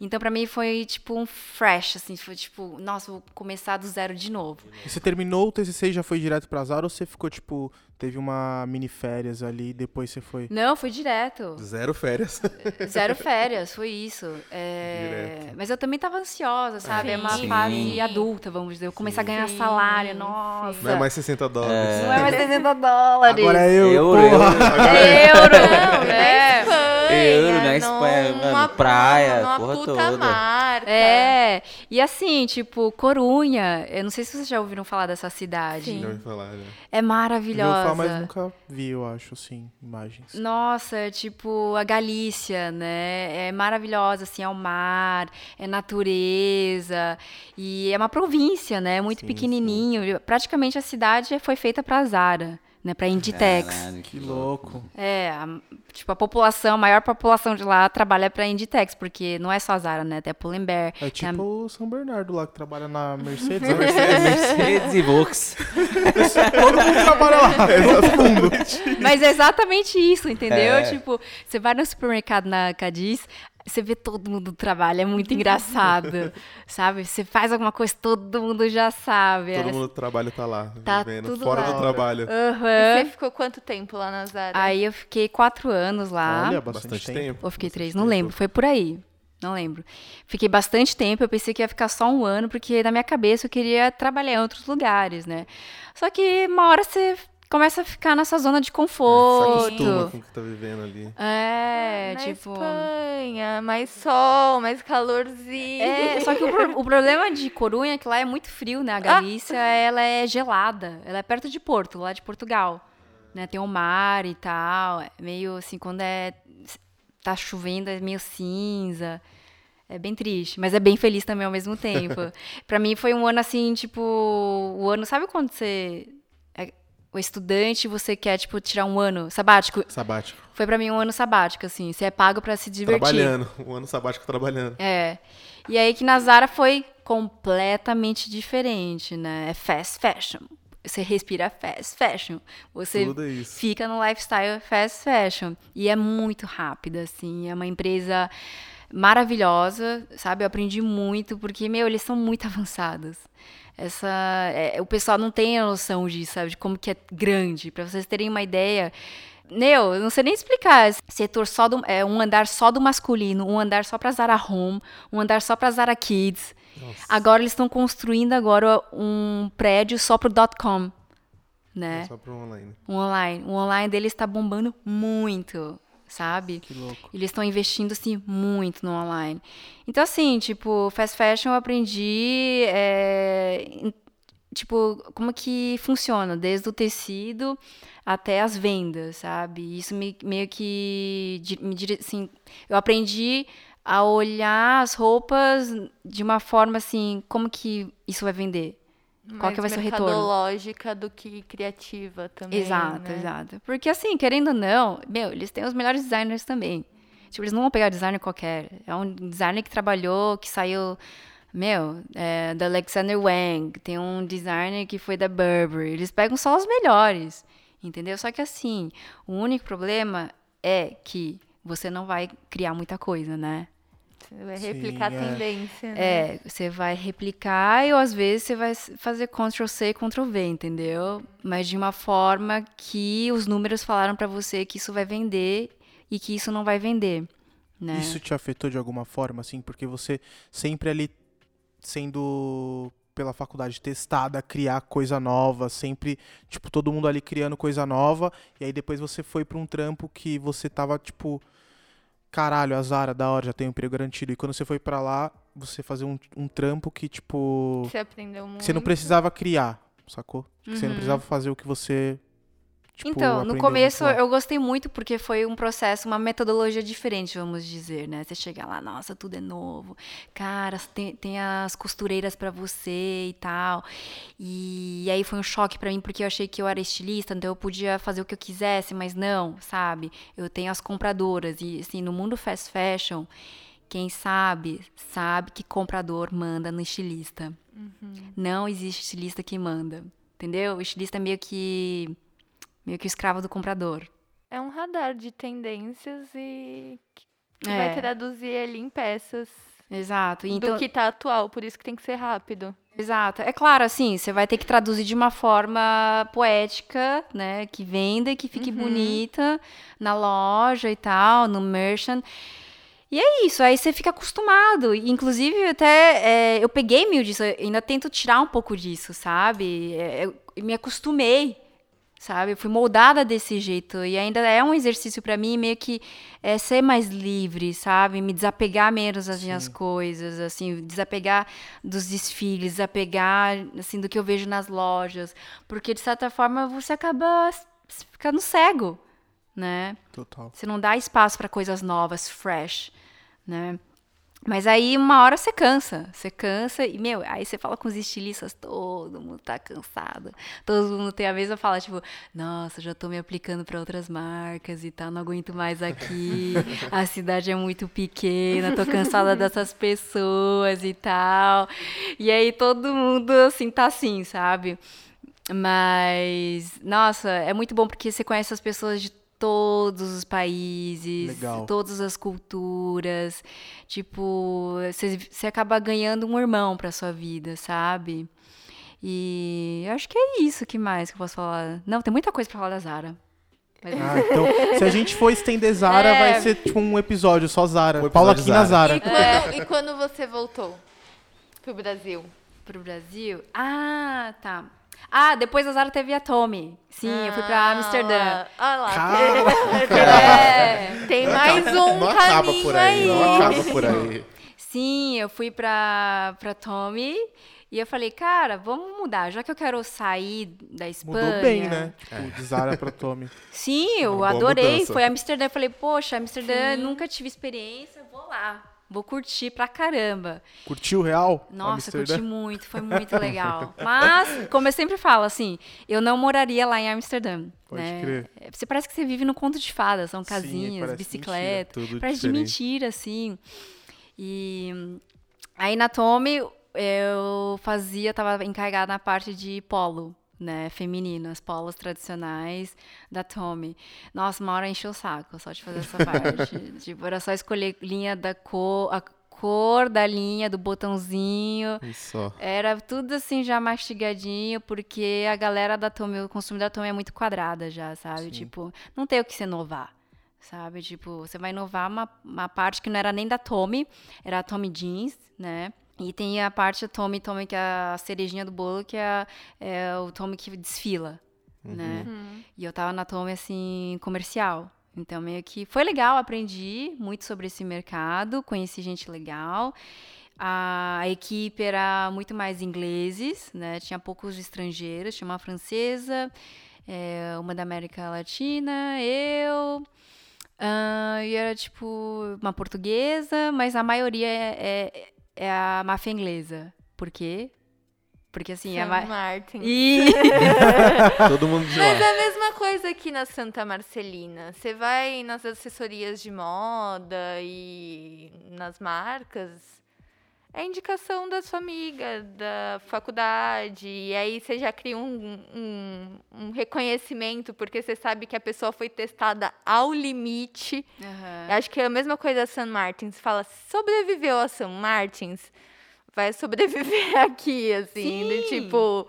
Então pra mim foi tipo um fresh, assim, foi tipo, nossa, vou começar do zero de novo. E você terminou o TCC e já foi direto pra Zara ou você ficou, tipo, teve uma mini férias ali e depois você foi... Não, foi direto. Zero férias. Zero férias, foi isso. É. Mas eu também tava ansiosa, sabe? É uma Sim. fase adulta, vamos dizer. Eu começar a ganhar Sim, salário, sim. nossa. Não é mais 60 dólares. É. Não é mais 60 dólares. Agora é eu, Euro, porra. É euro. Não, e é. Na Espanha. Euro, na Espanha, numa- mano, praia, numa porra puta toda. marca. É, e assim, tipo, Corunha, eu não sei se vocês já ouviram falar dessa cidade. Sim. Já ouvi falar, já. É maravilhosa. ouvi falar, mas nunca vi, eu acho, assim, imagens. Nossa, tipo, a Galícia, né? É maravilhosa, assim, é o mar, é natureza. E é uma província, né? Muito Sim, pequenininho. Praticamente a cidade foi feita pra Zara, né? Pra Inditex. Caralho, Que louco. É, a, tipo, a população, a maior população de lá trabalha pra Inditex, porque não é só a Zara, né? Tem a Pull&Bear. É tem a- tipo o São Bernardo lá que trabalha na Mercedes. A Mercedes. Mercedes e Vox. Todo mundo trabalha lá. Todo mundo. Mas é exatamente isso, entendeu? É. Tipo, você vai no supermercado na Cadiz, você vê todo mundo trabalha, é muito engraçado, sabe? Você faz alguma coisa, todo mundo já sabe. Todo é- mundo do trabalho tá lá, Tá vivendo, tudo fora lá. do trabalho. Aham. Você ficou quanto tempo lá na Zara? Aí eu fiquei quatro anos lá. Olha, bastante, Bastante tempo. tempo. Ou fiquei bastante três, não tempo. lembro. Foi por aí. Não lembro. Fiquei bastante tempo, eu pensei que ia ficar só um ano, porque na minha cabeça eu queria trabalhar em outros lugares, né? Só que uma hora você começa a ficar nessa zona de Se conforto. acostuma com o que tá vivendo ali. É, na tipo. Espanha, mais sol, mais calorzinho. É, só que o, pro- o problema de Corunha é que lá é muito frio, né? A Galícia, ela é gelada. Ela é perto de Porto, lá de Portugal. Né? Tem o mar e tal. É meio assim, quando é tá chovendo, é meio cinza. É bem triste, mas é bem feliz também ao mesmo tempo. Pra mim foi um ano assim, tipo, o ano, sabe quando você é o estudante, você quer tipo tirar um ano sabático? Sabático. Foi pra mim um ano sabático assim, você é pago pra se divertir. Trabalhando. Um ano sabático trabalhando. É. E aí que na Zara foi completamente diferente, né? É fast fashion. Você respira fast fashion. Você Tudo isso. fica no lifestyle fast fashion. E é muito rápida, assim. É uma empresa maravilhosa, sabe? Eu aprendi muito, porque, meu, eles são muito avançados. Essa, é, o pessoal não tem a noção disso, sabe? De como que é grande. Pra vocês terem uma ideia, meu, eu não sei nem explicar. Setor só do, é um andar só do masculino, um andar só pra Zara Home, um andar só pra Zara Kids. Nossa. Agora eles estão construindo agora um prédio só pro .com, né? Só pro online. O online. O online deles está bombando muito, sabe? Que louco. Eles estão investindo, assim, muito no online. Então, assim, tipo, fast fashion eu aprendi, é, tipo, como que funciona, desde o tecido até as vendas, sabe? Isso me, meio que, me, assim, eu aprendi a olhar as roupas de uma forma, assim, como que isso vai vender? Qual que vai ser o retorno? mercadológica do que criativa também, Exato, né? exato. Porque assim, querendo ou não, meu, eles têm os melhores designers também. Tipo, eles não vão pegar designer qualquer. É um designer que trabalhou, que saiu, meu, é, da Alexander Wang. Tem um designer que foi da Burberry. Eles pegam só os melhores, entendeu? Só que assim, o único problema é que você não vai criar muita coisa, né? Vai Sim, replicar a é. tendência. né? É, você vai replicar e ou às vezes você vai fazer Ctrl C, Ctrl V, entendeu? Mas de uma forma que os números falaram pra você que isso vai vender e que isso não vai vender, né? Isso te afetou de alguma forma, assim? Porque você sempre ali sendo pela faculdade testada, criar coisa nova, sempre, tipo, todo mundo ali criando coisa nova, e aí depois você foi pra um trampo que você tava, tipo, caralho, a Zara, da hora, já tem um emprego garantido. E quando você foi pra lá, você fazer um, um trampo que, tipo, Você aprendeu muito. você não precisava criar, sacou? Que Você não Uhum. precisava fazer o que você, tipo, Então, no começo eu gostei muito porque foi um processo, uma metodologia diferente, vamos dizer, né? Você chega lá, nossa, tudo é novo. Cara, tem, tem as costureiras pra você e tal. E, aí foi um choque pra mim porque eu achei que eu era estilista, então eu podia fazer o que eu quisesse, mas não, sabe? Eu tenho as compradoras e assim, no mundo fast fashion, quem sabe, sabe que comprador manda no estilista. Não existe estilista que manda, entendeu? O estilista é meio que meio que o escravo do comprador. É um radar de tendências e que É. vai traduzir ali em peças Exato. E Então, do que tá atual, por isso que tem que ser rápido. exato. É claro, assim, você vai ter que traduzir de uma forma poética, né, que venda e que fique bonita na loja e tal, no merchant. E é isso, aí você fica acostumado. Inclusive, até é, eu peguei meio disso, eu ainda tento tirar um pouco disso, sabe? É, eu me acostumei, sabe? Eu fui moldada desse jeito. E ainda é um exercício pra mim meio que é, ser mais livre, sabe? Me desapegar menos das minhas coisas, assim, desapegar dos desfiles, desapegar, assim, do que eu vejo nas lojas. Porque, de certa forma, você acaba ficando cego, né? Total. Você não dá espaço para coisas novas, fresh, né? Mas aí uma hora você cansa, você cansa e, meu, aí você fala com os estilistas, todo mundo tá cansado. Todo mundo tem a mesma fala, tipo, nossa, já tô me aplicando para outras marcas e tal, não aguento mais aqui. A cidade é muito pequena, tô cansada dessas pessoas e tal. E aí todo mundo assim tá assim, sabe? Mas, nossa, é muito bom porque você conhece as pessoas de todos os países, Legal. todas as culturas. Tipo, você, acaba ganhando um irmão pra sua vida, sabe? E eu acho que é isso que mais que eu posso falar. Não, tem muita coisa pra falar da Zara. Mas- Ah, então, se a gente for estender Zara, É. vai ser tipo um episódio só Zara. Um episódio Paula aqui na Zara. Zara. E quando, e quando você voltou pro Brasil? Pro Brasil? Ah, tá. Ah, depois a Zara teve a Tommy. Sim, eu fui pra Amsterdã. Ah lá. É. Tem mais um não acaba caminho por aí, aí. não acaba por aí. Sim, eu fui pra, pra Tommy e eu falei, cara, vamos mudar. Já que eu quero sair da Espanha. Mudou bem, né? Tipo, de Zara pra Tommy. Sim, eu Uma adorei. mudança. Foi Amsterdã. Eu falei, poxa, Amsterdã, nunca tive experiência, vou lá. Vou curtir pra caramba. Curtiu o real? Nossa, Amsterdã? curti muito, foi muito legal. Mas, como eu sempre falo, assim, eu não moraria lá em Amsterdã. Pode né? crer. É, Você parece que você vive no conto de fadas, são Sim, casinhas, parece bicicleta. Tudo Parece de diferente. mentira, assim. E aí na Tommy eu fazia, tava encarregada na parte de polo, né, feminino, as polos tradicionais da Tommy. Nossa, uma hora encheu o saco só de fazer essa parte. tipo, era só escolher linha da cor, a cor da linha, do botãozinho. Isso. Era tudo assim já mastigadinho, porque a galera da Tommy, o consumo da Tommy é muito quadrada já, sabe? Sim. Tipo, não tem o que se inovar, sabe? Tipo, você vai inovar uma, uma parte que não era nem da Tommy, era a Tommy Jeans, né? E tem a parte Tommy, Tommy, que é a cerejinha do bolo, que é, é o Tommy que desfila, né? E eu tava na Tommy, assim, comercial. Então, meio que foi legal, aprendi muito sobre esse mercado, conheci gente legal. A equipe era muito mais ingleses, né? Tinha poucos estrangeiros, tinha uma francesa, é, uma da América Latina, eu. ah, e era tipo uma portuguesa, mas a maioria é, é, é a máfia inglesa. Por quê? Porque assim, a Sam ma... Martin. E... Todo mundo de Mas lá. é a mesma coisa aqui na Santa Marcelina. Você vai nas assessorias de moda e nas marcas. É indicação da sua amiga, da faculdade, e aí você já cria um, um, um reconhecimento, porque você sabe que a pessoa foi testada ao limite. Aham. Acho que é a mesma coisa da San Martins. Fala, sobreviveu a San Martins, vai sobreviver aqui, assim. do tipo,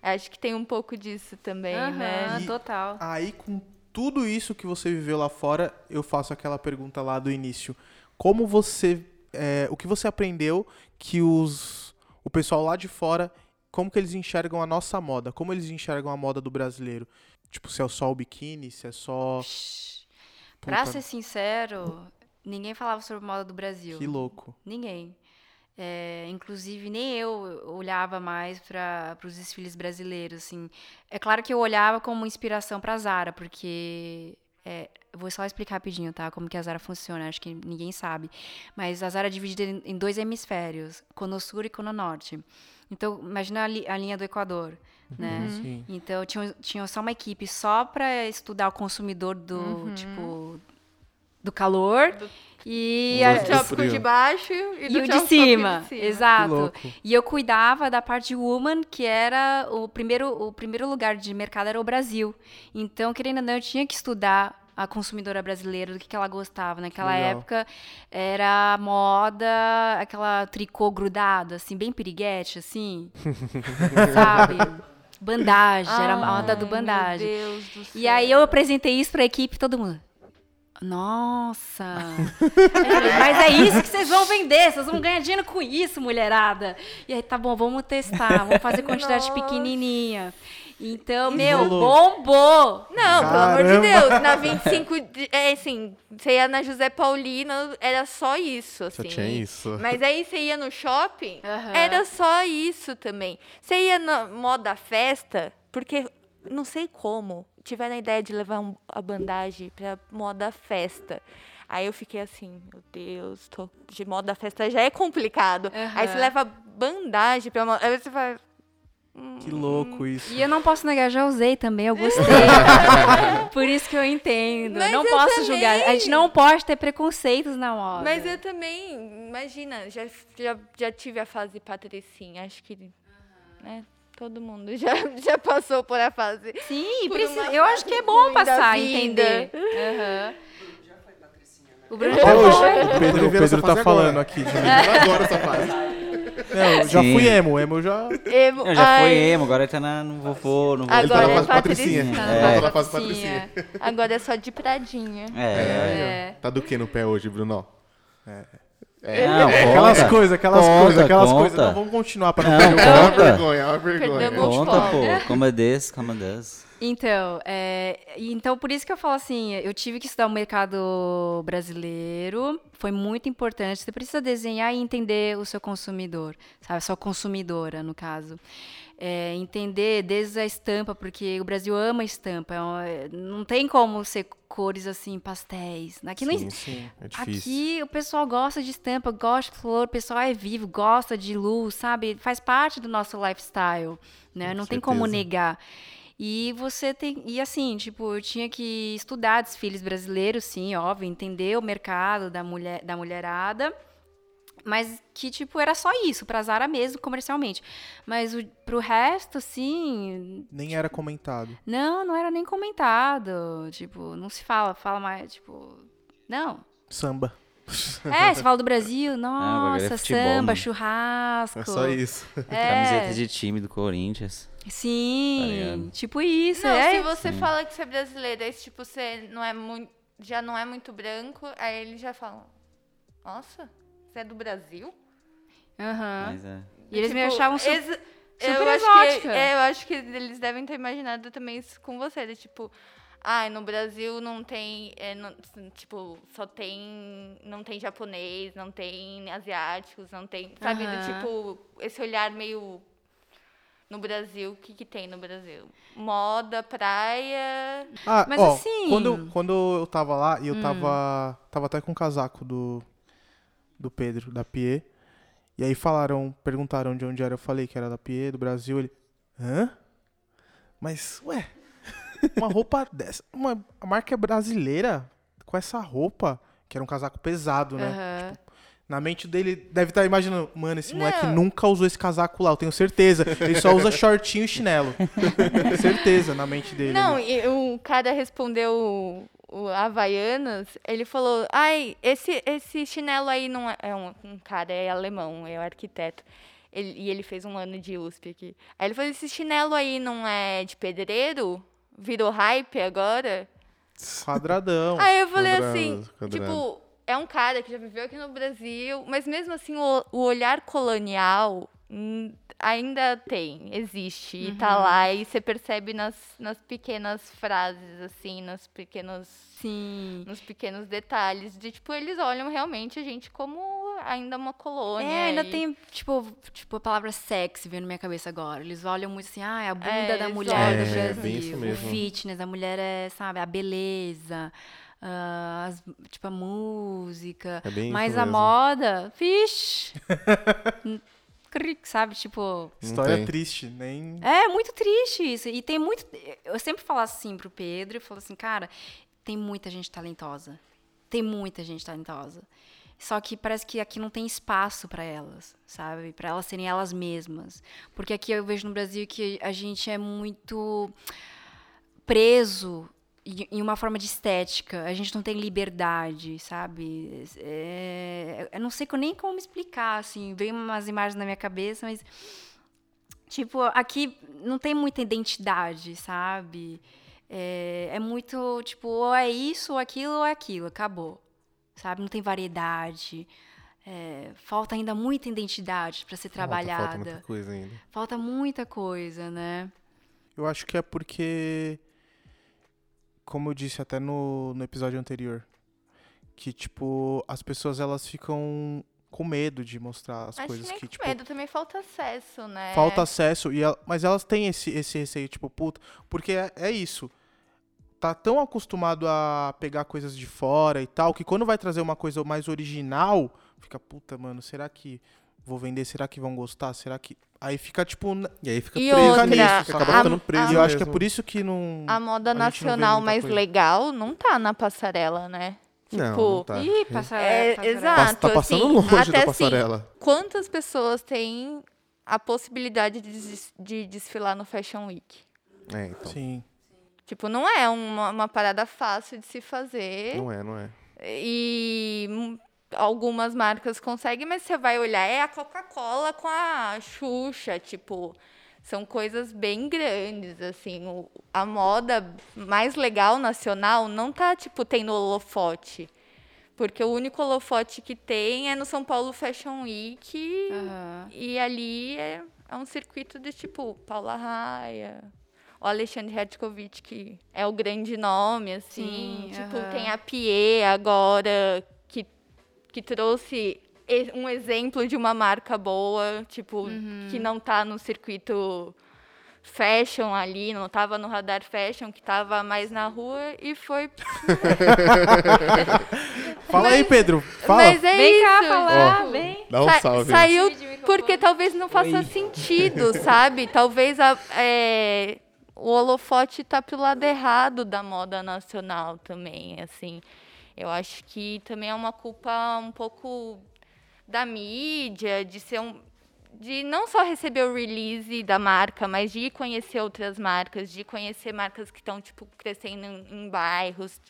acho que tem um pouco disso também, Aham, né? E- total. Aí, com tudo isso que você viveu lá fora, eu faço aquela pergunta lá do início. Como você. É, o que você aprendeu que os. O pessoal lá de fora. Como que eles enxergam a nossa moda? Como eles enxergam a moda do brasileiro? Tipo, se é só o biquíni, se é só. Pra Puta, ser sincero, ninguém falava sobre moda do Brasil. Que louco. Ninguém. É, inclusive, nem eu olhava mais para os desfiles brasileiros, assim. É claro que eu olhava como inspiração para Zara, porque... é, vou só explicar rapidinho, tá? Como que a Zara funciona, acho que ninguém sabe. Mas a Zara é dividida em, dois hemisférios, Cono Sur e Cono Norte. Então, imagina a, li- a linha do Equador, né? Sim. Então, tinha, tinha só uma equipe só para estudar o consumidor do, tipo, do calor. E, Do a- Do trópico frio. de baixo e, e do o de cima, Que exato. louco. E eu cuidava da parte woman, que era o primeiro, o primeiro lugar de mercado era o Brasil. Então, querendo ou não, eu tinha que estudar a consumidora brasileira, do que, que ela gostava. Naquela Legal. época, era moda, aquela tricô grudado, assim, bem piriguete, assim. sabe? Bandagem, era a moda do bandagem. Meu Deus do céu. E aí eu apresentei isso pra equipe e todo mundo. Nossa! Falei, Mas é isso que vocês vão vender, vocês vão ganhar dinheiro com isso, mulherada. E aí, tá bom, vamos testar, vamos fazer quantidade Nossa. pequenininha. Então, meu, bombou! Não, pelo amor de Caramba. Deus. Na 25, de, é assim, você ia na José Paulina, era só isso, Só assim. tinha isso. Mas aí você ia no shopping, Aham. era só isso também. Você ia na moda festa, porque não sei como, tiveram a ideia de levar um- a bandagem pra moda festa. Aí eu fiquei assim, meu Deus, tô de moda festa já é complicado. Aí você leva bandagem pra moda. Aí você vai. Que louco isso. E eu não posso negar, já usei também, eu gostei. Por isso que eu entendo. Mas não eu posso julgar. A gente também. não pode ter preconceitos na moda. Mas eu também, imagina, já, já, já tive a fase patricinha, acho que, né, todo mundo já, já passou por a fase. Sim, precisa- eu acho que é bom passar, entender. Aham. O Bruno já foi. O Pedro, o Pedro tá fase falando agora. aqui de mim. Agora essa fase. Não, eu já Sim. fui emo. Emo já. Emo, Eu já fui ai, emo, agora tá na, no vovô, no vovô. Ele tá Agora na é fase patricinha. patricinha. Tá É. na fase Patricinha. Agora é só de pradinha. É. É. Tá do que no pé hoje, Bruno? Não, Aquelas coisas, aquelas Conta, coisas, aquelas conta. coisas. Não, vamos continuar pra não Não, perder o É uma conta. vergonha, é uma vergonha. Perdemos. Conta, pô. Como é desse, como é desse. Então, é, então por isso que eu falo assim, eu tive que estudar o mercado brasileiro, foi muito importante. Você precisa desenhar e entender o seu consumidor, sabe? A sua consumidora, no caso. É, entender desde a estampa, porque o Brasil ama estampa. é é, não tem como ser cores assim, pastéis. Aqui não Sim, existe. sim, é. Aqui o pessoal gosta de estampa, gosta de flor, o pessoal é vivo, gosta de luz, sabe? Faz parte do nosso lifestyle, né? Com Não tem como certeza. negar. E você tem. E assim, tipo, eu tinha que estudar desfiles brasileiros, sim, óbvio, entender o mercado da, mulher, da mulherada. Mas que, tipo, era só isso, pra Zara mesmo, comercialmente. Mas o, pro resto, assim, Nem era comentado. não, não era nem comentado. Tipo, não se fala, fala mais, tipo. Não. Samba. É, você fala do Brasil, agora é nossa, futebol, samba, mano. churrasco. É só isso. É, Camiseta de time do Corinthians. Tá Sim, ligado? tipo isso. Não, é. se você fala que você é brasileiro, aí tipo, você não é muito, já não é muito branco, aí eles já falam, nossa, você é do Brasil? Aham. Mas é. E eles me Tipo, achavam su- ex- super eu acho exótica. que, é, eu acho que eles devem ter imaginado também isso com você, de, tipo, ah, no Brasil não tem, é, não- tipo, só tem, não tem japonês, não tem asiáticos, não tem, sabe, do Aham. tipo, esse olhar meio no Brasil, o que que tem no Brasil? Moda, praia, Ah, Mas ó, assim- Hum. Quando, quando eu tava lá, e eu tava. Tava até com o casaco do. Do Pedro, da Pie. E aí falaram, perguntaram de onde era. Eu falei que era da Pie, do Brasil. Ele. Hã? Mas, ué. Uma roupa dessa. Uma, a marca é brasileira com essa roupa. Que era um casaco pesado, né? Aham. Na mente dele, deve estar imaginando, mano, esse moleque Não. nunca usou esse casaco lá, eu tenho certeza. Ele só usa shortinho e chinelo. certeza, na mente dele. Não, ali. e o cara respondeu o, o Havaianas, ele falou, ai, esse, esse chinelo aí não é, é um, um cara, é alemão, é um arquiteto. Ele- e ele fez um ano de USP aqui. Aí ele falou, esse chinelo aí não é de pedreiro? Virou hype agora? Quadradão. Aí eu falei Quadrado, assim, quadrado. tipo, é um cara que já viveu aqui no Brasil, mas mesmo assim o, o olhar colonial hum, ainda tem, existe, e tá lá, e você percebe nas, nas pequenas frases, assim, nos pequenos, Sim. nos pequenos detalhes, de tipo, eles olham realmente a gente como ainda uma colônia. É, ainda e- tem, tipo, tipo, a palavra sexy vendo na minha cabeça agora. Eles olham muito assim, ah, é a bunda É, da mulher olham do É, Brasil. bem isso mesmo. O fitness, a mulher é, sabe, a beleza, ah, as- tipo, a música. É bem Mas a moda, vixe. sabe, tipo... História triste, nem. É muito triste isso. E tem muito. Eu sempre falo assim pro Pedro, eu falo assim, cara, tem muita gente talentosa. Tem muita gente talentosa. Só que parece que aqui não tem espaço para elas, sabe? Para elas serem elas mesmas. Porque aqui eu vejo no Brasil que a gente é muito preso em uma forma de estética. A gente não tem liberdade, sabe? É, eu não sei nem como explicar, assim. Veio umas imagens na minha cabeça, mas Tipo, aqui não tem muita identidade, sabe? É, é muito, tipo, ou é isso, ou aquilo, ou é aquilo, acabou. Sabe? Não tem variedade. É, falta ainda muita identidade para ser Falta- trabalhada. Falta muita coisa ainda. Falta muita coisa, né? Eu acho que é porque. Como eu disse até no, no episódio anterior. Que, tipo, as pessoas elas ficam com medo de mostrar as Acho coisas que que, tipo. medo, também falta acesso, né? Falta acesso, e ela- mas elas têm esse, esse receio, tipo, puta, porque é, é isso. Tá tão acostumado a pegar coisas de fora e tal, que quando vai trazer uma coisa mais original, fica, puta, mano, será que vou vender? Será que vão gostar? Será que. Aí fica, tipo. E aí fica E preso outra, nisso, a- acaba ficando preso E eu acho que é por isso que não. A moda a não nacional mais coisa. legal não tá na passarela, né? Não, tipo, não tá. Ih, passa, É, passa- exato. Tá passando assim, longe até da assim, passarela. Quantas pessoas têm a possibilidade de, des- de desfilar no Fashion Week? É, então. Sim. Tipo, não é uma, uma parada fácil de se fazer. Não é, não é. E algumas marcas conseguem, mas você vai olhar, é a Coca-Cola com a Xuxa, tipo, são coisas bem grandes, assim. O- a moda mais legal nacional não tá, tipo, tendo holofote. Porque o único holofote que tem é no São Paulo Fashion Week. Aham. E ali é, é um circuito de tipo Paula Raia, o Alexandre Radkovic, que é o grande nome, assim. Sim, tipo, aham. tem a Pie agora, que, trouxe um exemplo de uma marca boa, tipo, Uhum. que não tá no circuito fashion ali, não tava no radar fashion, que tava mais na rua e foi. Fala aí, Pedro. Fala. Mas é Vem isso. cá falar, tipo, vem. Dá um Sa- salve. Saiu porque talvez não faça sentido, sabe? Talvez a- é, o holofote tá pro lado errado da moda nacional também, assim. Eu acho que também é uma culpa um pouco da mídia, de ser um de não só receber o release da marca, mas de conhecer outras marcas, de conhecer marcas que estão tipo crescendo em, em bairros.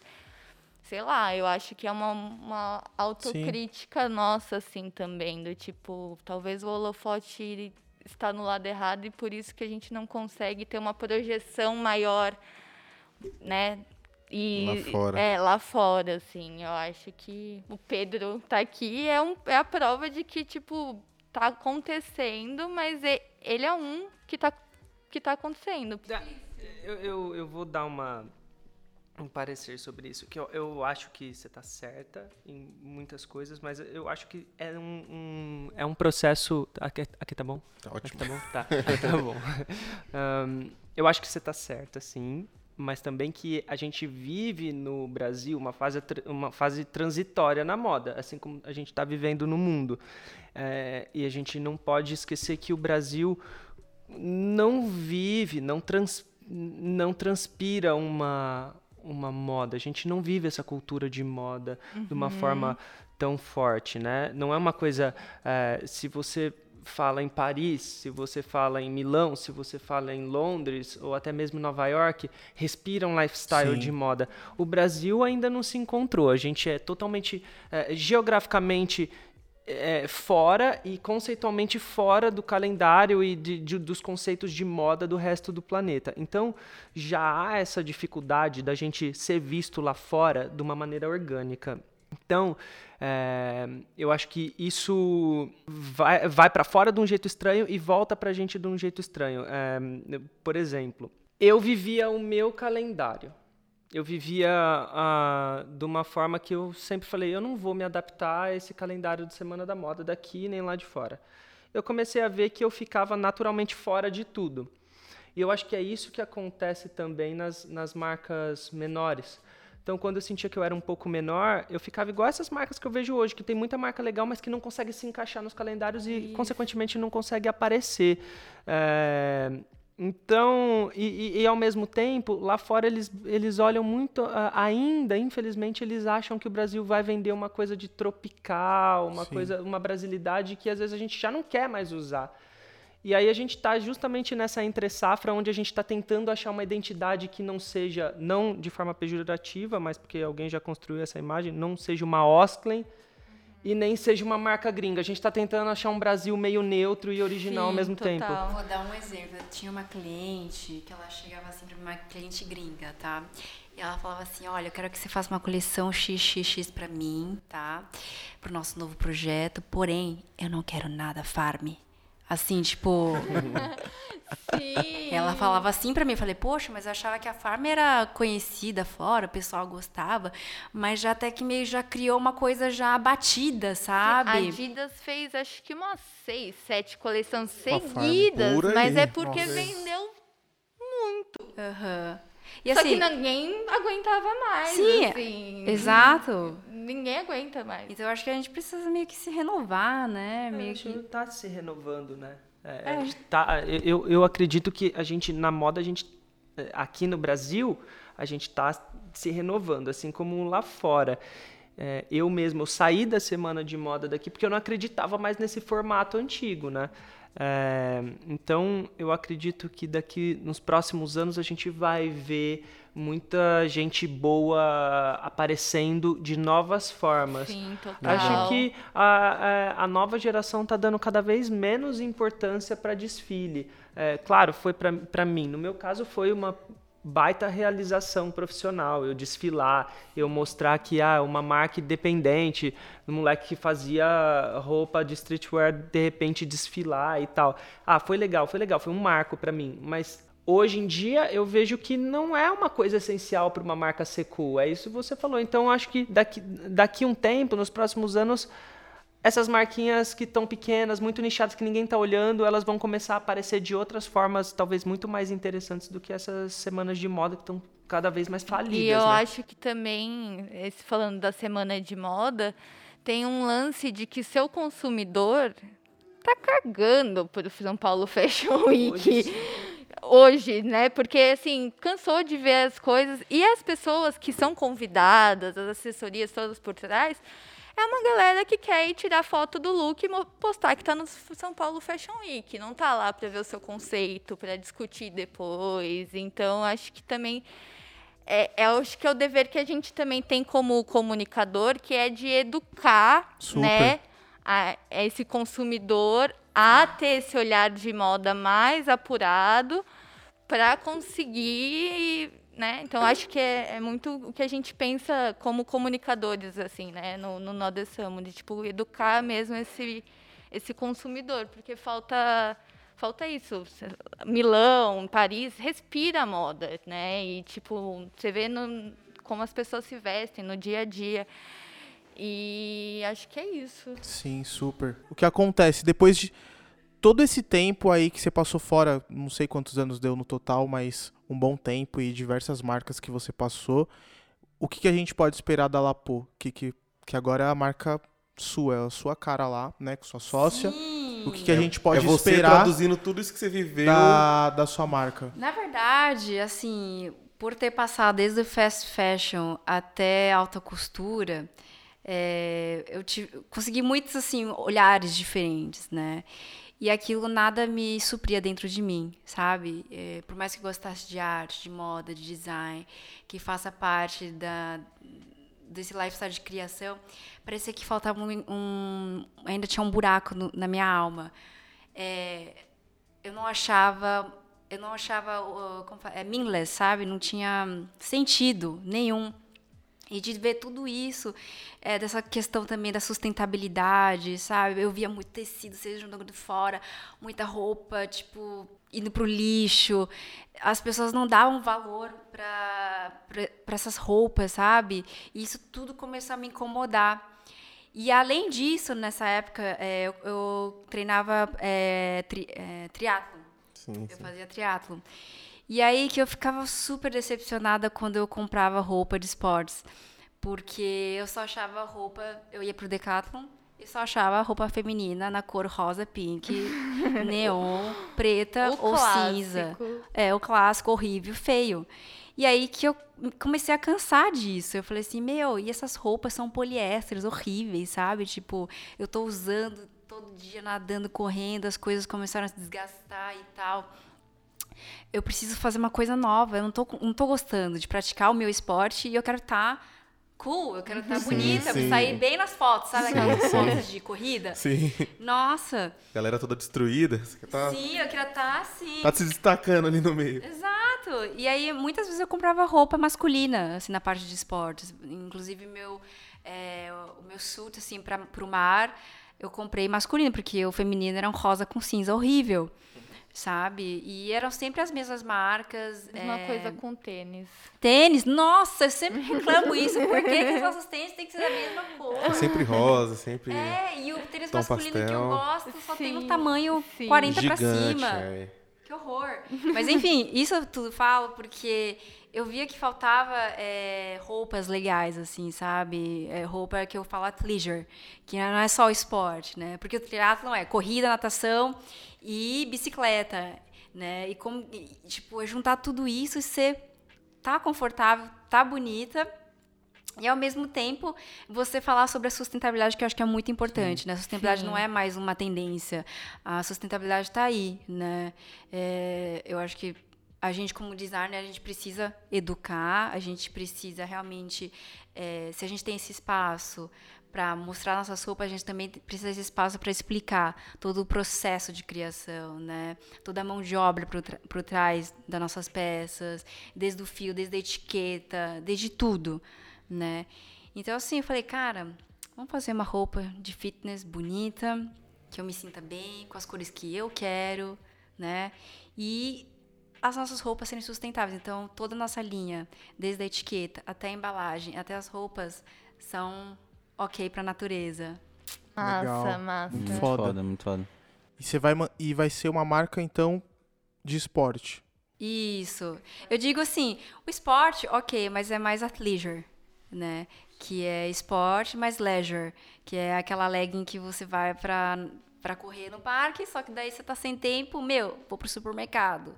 Sei lá, eu acho que é uma, uma autocrítica nossa assim também, do tipo, talvez o holofote está no lado errado e por isso que a gente não consegue ter uma projeção maior, né? E, Lá fora. É, lá fora, assim. Eu acho que o Pedro tá aqui é, um, é a prova de que, tipo, tá acontecendo, mas ele é um que tá, que tá acontecendo. Eu, eu, eu vou dar uma, um parecer sobre isso. Que eu, eu acho que você está certa em muitas coisas, mas eu acho que é um, um- é um processo. Aqui, aqui tá bom? Tá Aqui ótimo. tá bom? Tá, aqui tá bom. Ahn, eu acho que você está certa, sim. Mas também que a gente vive no Brasil uma fase, uma fase transitória na moda, assim como a gente está vivendo no mundo. É, e a gente não pode esquecer que o Brasil não vive, não, trans, não transpira uma, uma moda. A gente não vive essa cultura de moda de uma forma tão forte, né? Não é uma coisa. É, se você fala em Paris, se você fala em Milão, se você fala em Londres ou até mesmo Nova York, respira um lifestyle Sim. de moda. O Brasil ainda não se encontrou. A gente é totalmente é, geograficamente é, fora e conceitualmente fora do calendário e de, de, dos conceitos de moda do resto do planeta. Então já há essa dificuldade da gente ser visto lá fora de uma maneira orgânica. Então, é, eu acho que isso vai, vai para fora de um jeito estranho e volta para a gente de um jeito estranho. É, por exemplo, eu vivia o meu calendário. Eu vivia uh, de uma forma que eu sempre falei: eu não vou me adaptar a esse calendário de Semana da Moda daqui nem lá de fora. Eu comecei a ver que eu ficava naturalmente fora de tudo. E eu acho que é isso que acontece também nas, nas marcas menores. Então, quando eu sentia que eu era um pouco menor, eu ficava igual essas marcas que eu vejo hoje, que tem muita marca legal, mas que não consegue se encaixar nos calendários e, Isso. consequentemente, não consegue aparecer. É, então, e, e, e, ao mesmo tempo, lá fora eles, eles olham muito, ainda, infelizmente, eles acham que o Brasil vai vender uma coisa de tropical, uma Sim. coisa, uma brasilidade que às vezes a gente já não quer mais usar. E aí a gente está justamente nessa entre-safra onde a gente está tentando achar uma identidade que não seja, não de forma pejorativa, mas porque alguém já construiu essa imagem, não seja uma Osklen e nem seja uma marca gringa. A gente está tentando achar um Brasil meio neutro e original Sim, ao mesmo total. tempo. Vou dar um exemplo. Eu tinha uma cliente que ela chegava sempre uma cliente gringa, tá? E ela falava assim: Olha, eu quero que você faça uma coleção XXX para mim, tá? Para o nosso novo projeto. Porém, eu não quero nada farm. Assim, tipo. Sim. Ela falava assim para mim, eu falei, poxa, mas eu achava que a Farm era conhecida fora, o pessoal gostava, mas já até que meio já criou uma coisa já batida, sabe? A Adidas fez acho que umas seis, sete coleções seguidas, mas é porque Nossa. vendeu muito. Aham. Uhum. E, Só assim, que ninguém aguentava mais. Sim, assim, exato. Ninguém aguenta mais. Então eu acho que a gente precisa meio que se renovar, né? É, meio a gente que... tá se renovando, né? É, é. Tá, eu, eu acredito que a gente, na moda, a gente, é, aqui no Brasil, a gente está se renovando, assim como lá fora. É, eu mesmo eu saí da semana de moda daqui porque eu não acreditava mais nesse formato antigo, né? É, então, eu acredito que daqui nos próximos anos a gente vai ver muita gente boa aparecendo de novas formas. Sim, total. Acho que a, a, a nova geração está dando cada vez menos importância para desfile. É, claro, foi para mim. No meu caso, foi uma baita realização profissional, eu desfilar, eu mostrar que ah, uma marca independente, um moleque que fazia roupa de streetwear, de repente desfilar e tal. Ah, foi legal, foi legal, foi um marco para mim, mas hoje em dia eu vejo que não é uma coisa essencial para uma marca ser cool, é isso que você falou. Então acho que daqui daqui um tempo, nos próximos anos, essas marquinhas que estão pequenas, muito nichadas, que ninguém está olhando, elas vão começar a aparecer de outras formas, talvez muito mais interessantes do que essas semanas de moda que estão cada vez mais falidas. E eu né? acho que também, esse, falando da semana de moda, tem um lance de que seu consumidor tá cagando por São Paulo Fashion Week. Hoje, hoje, né? Porque, assim, cansou de ver as coisas. E as pessoas que são convidadas, as assessorias todas por trás, é uma galera que quer ir tirar foto do look e postar que está no São Paulo Fashion Week. Não está lá para ver o seu conceito, para discutir depois. Então, acho que também é, é, acho que é o dever que a gente também tem como comunicador, que é de educar, Super. né, a, a esse consumidor a ter esse olhar de moda mais apurado para conseguir né? Então acho que é, é, muito o que a gente pensa como comunicadores assim, né? No, no Nó de tipo educar mesmo esse esse consumidor, porque falta falta isso. Milão, Paris respira moda, né? E tipo você vê no, como as pessoas se vestem no dia a dia. E acho que é isso. Sim, super. O que acontece depois de todo esse tempo aí que você passou fora, não sei quantos anos deu no total, mas um bom tempo e diversas marcas que você passou, o que, que a gente pode esperar da Lapo? Que, que, que agora é a marca sua, é a sua cara lá, né, com sua sócia. Sim. O que, que a gente pode é você esperar traduzindo tudo isso que você viveu da, da sua marca? Na verdade, assim, por ter passado desde o fast fashion até alta costura, é, eu tive, consegui muitos assim olhares diferentes, né? E aquilo nada me supria dentro de mim, sabe? É, por mais que gostasse de arte, de moda, de design, que faça parte da, desse lifestyle de criação, parecia que faltava um, um ainda tinha um buraco no, na minha alma. É, eu não achava, eu não achava, uh, como é, meaningless, sabe? Não tinha sentido nenhum. E de ver tudo isso, é, dessa questão também da sustentabilidade, sabe? Eu via muito tecido seja jogando fora, muita roupa, tipo, indo pro lixo. As pessoas não davam valor para essas roupas, sabe? E isso tudo começou a me incomodar. E além disso, nessa época, é, eu, eu, treinava é, tri, é, triatlo. Sim, eu sim. fazia triatlo. E aí que eu ficava super decepcionada quando eu comprava roupa de esportes. Porque eu só achava roupa. Eu ia pro Decathlon e só achava roupa feminina na cor rosa, pink, neon, preta o ou clássico. cinza. É, o clássico, horrível, feio. E aí que eu comecei a cansar disso. Eu falei assim, meu, e essas roupas são poliésteres horríveis, sabe? Tipo, eu tô usando todo dia nadando, correndo, as coisas começaram a se desgastar e tal eu preciso fazer uma coisa nova, eu não tô, não tô gostando de praticar o meu esporte e eu quero estar tá cool, eu quero estar tá bonita, sim. sair bem nas fotos, sabe aquelas sim. fotos de corrida? Sim. Nossa. Galera toda destruída. Tá, sim, eu queria estar tá, assim. Tá se destacando ali no meio. Exato. E aí, muitas vezes eu comprava roupa masculina, assim, na parte de esportes. Inclusive, meu, é, o meu suit, assim, para pro mar, eu comprei masculino, porque o feminino era um rosa com cinza horrível sabe? E eram sempre as mesmas marcas. Mesma é... coisa com tênis. Tênis? Nossa, eu sempre reclamo isso. Por que, que os nossos tênis têm que ser da mesma cor? É sempre rosa, sempre. É, e o tênis masculino pastel. que eu gosto só Sim. tem o tamanho Sim. 40 para cima. É. Que horror. Mas enfim, isso eu tudo falo porque eu via que faltava é, roupas legais, assim, sabe? É, roupa que eu falo athleisure, que não é só o esporte, né? Porque o triatlo é corrida, natação e bicicleta, né? E como, e, tipo, é juntar tudo isso e ser tá confortável, tá bonita e ao mesmo tempo você falar sobre a sustentabilidade que eu acho que é muito importante, Sim. né? A sustentabilidade Sim. não é mais uma tendência, a sustentabilidade está aí, né? É, eu acho que a gente como designer a gente precisa educar, a gente precisa realmente, é, se a gente tem esse espaço para mostrar nossas roupas, a gente também precisa desse espaço para explicar todo o processo de criação, né? Toda a mão de obra por trás das nossas peças, desde o fio, desde a etiqueta, desde tudo, né? Então, assim, eu falei, cara, vamos fazer uma roupa de fitness bonita, que eu me sinta bem, com as cores que eu quero, né? E as nossas roupas serem sustentáveis. Então, toda a nossa linha, desde a etiqueta até a embalagem, até as roupas, são ok pra natureza. Massa, Legal. massa. Muito foda. foda, muito foda. E, você vai, e vai ser uma marca, então, de esporte. Isso. Eu digo assim, o esporte, ok, mas é mais athleisure, né? Que é esporte mais leisure, que é aquela legging que você vai pra, pra correr no parque, só que daí você tá sem tempo, meu, vou pro supermercado.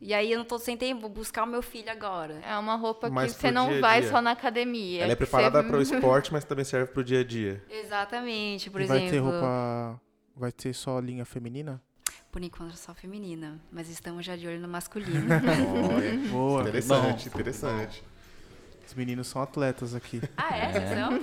E aí eu não tô sem tempo, vou buscar o meu filho agora. É uma roupa que você não dia vai dia. só na academia. Ela é preparada você... para o esporte, mas também serve para o dia a dia. Exatamente, por e exemplo. Vai ter roupa. Vai ter só linha feminina? Por enquanto só feminina, mas estamos já de olho no masculino. Boa. Interessante, Bom. interessante. Os meninos são atletas aqui. Ah, é? é. São?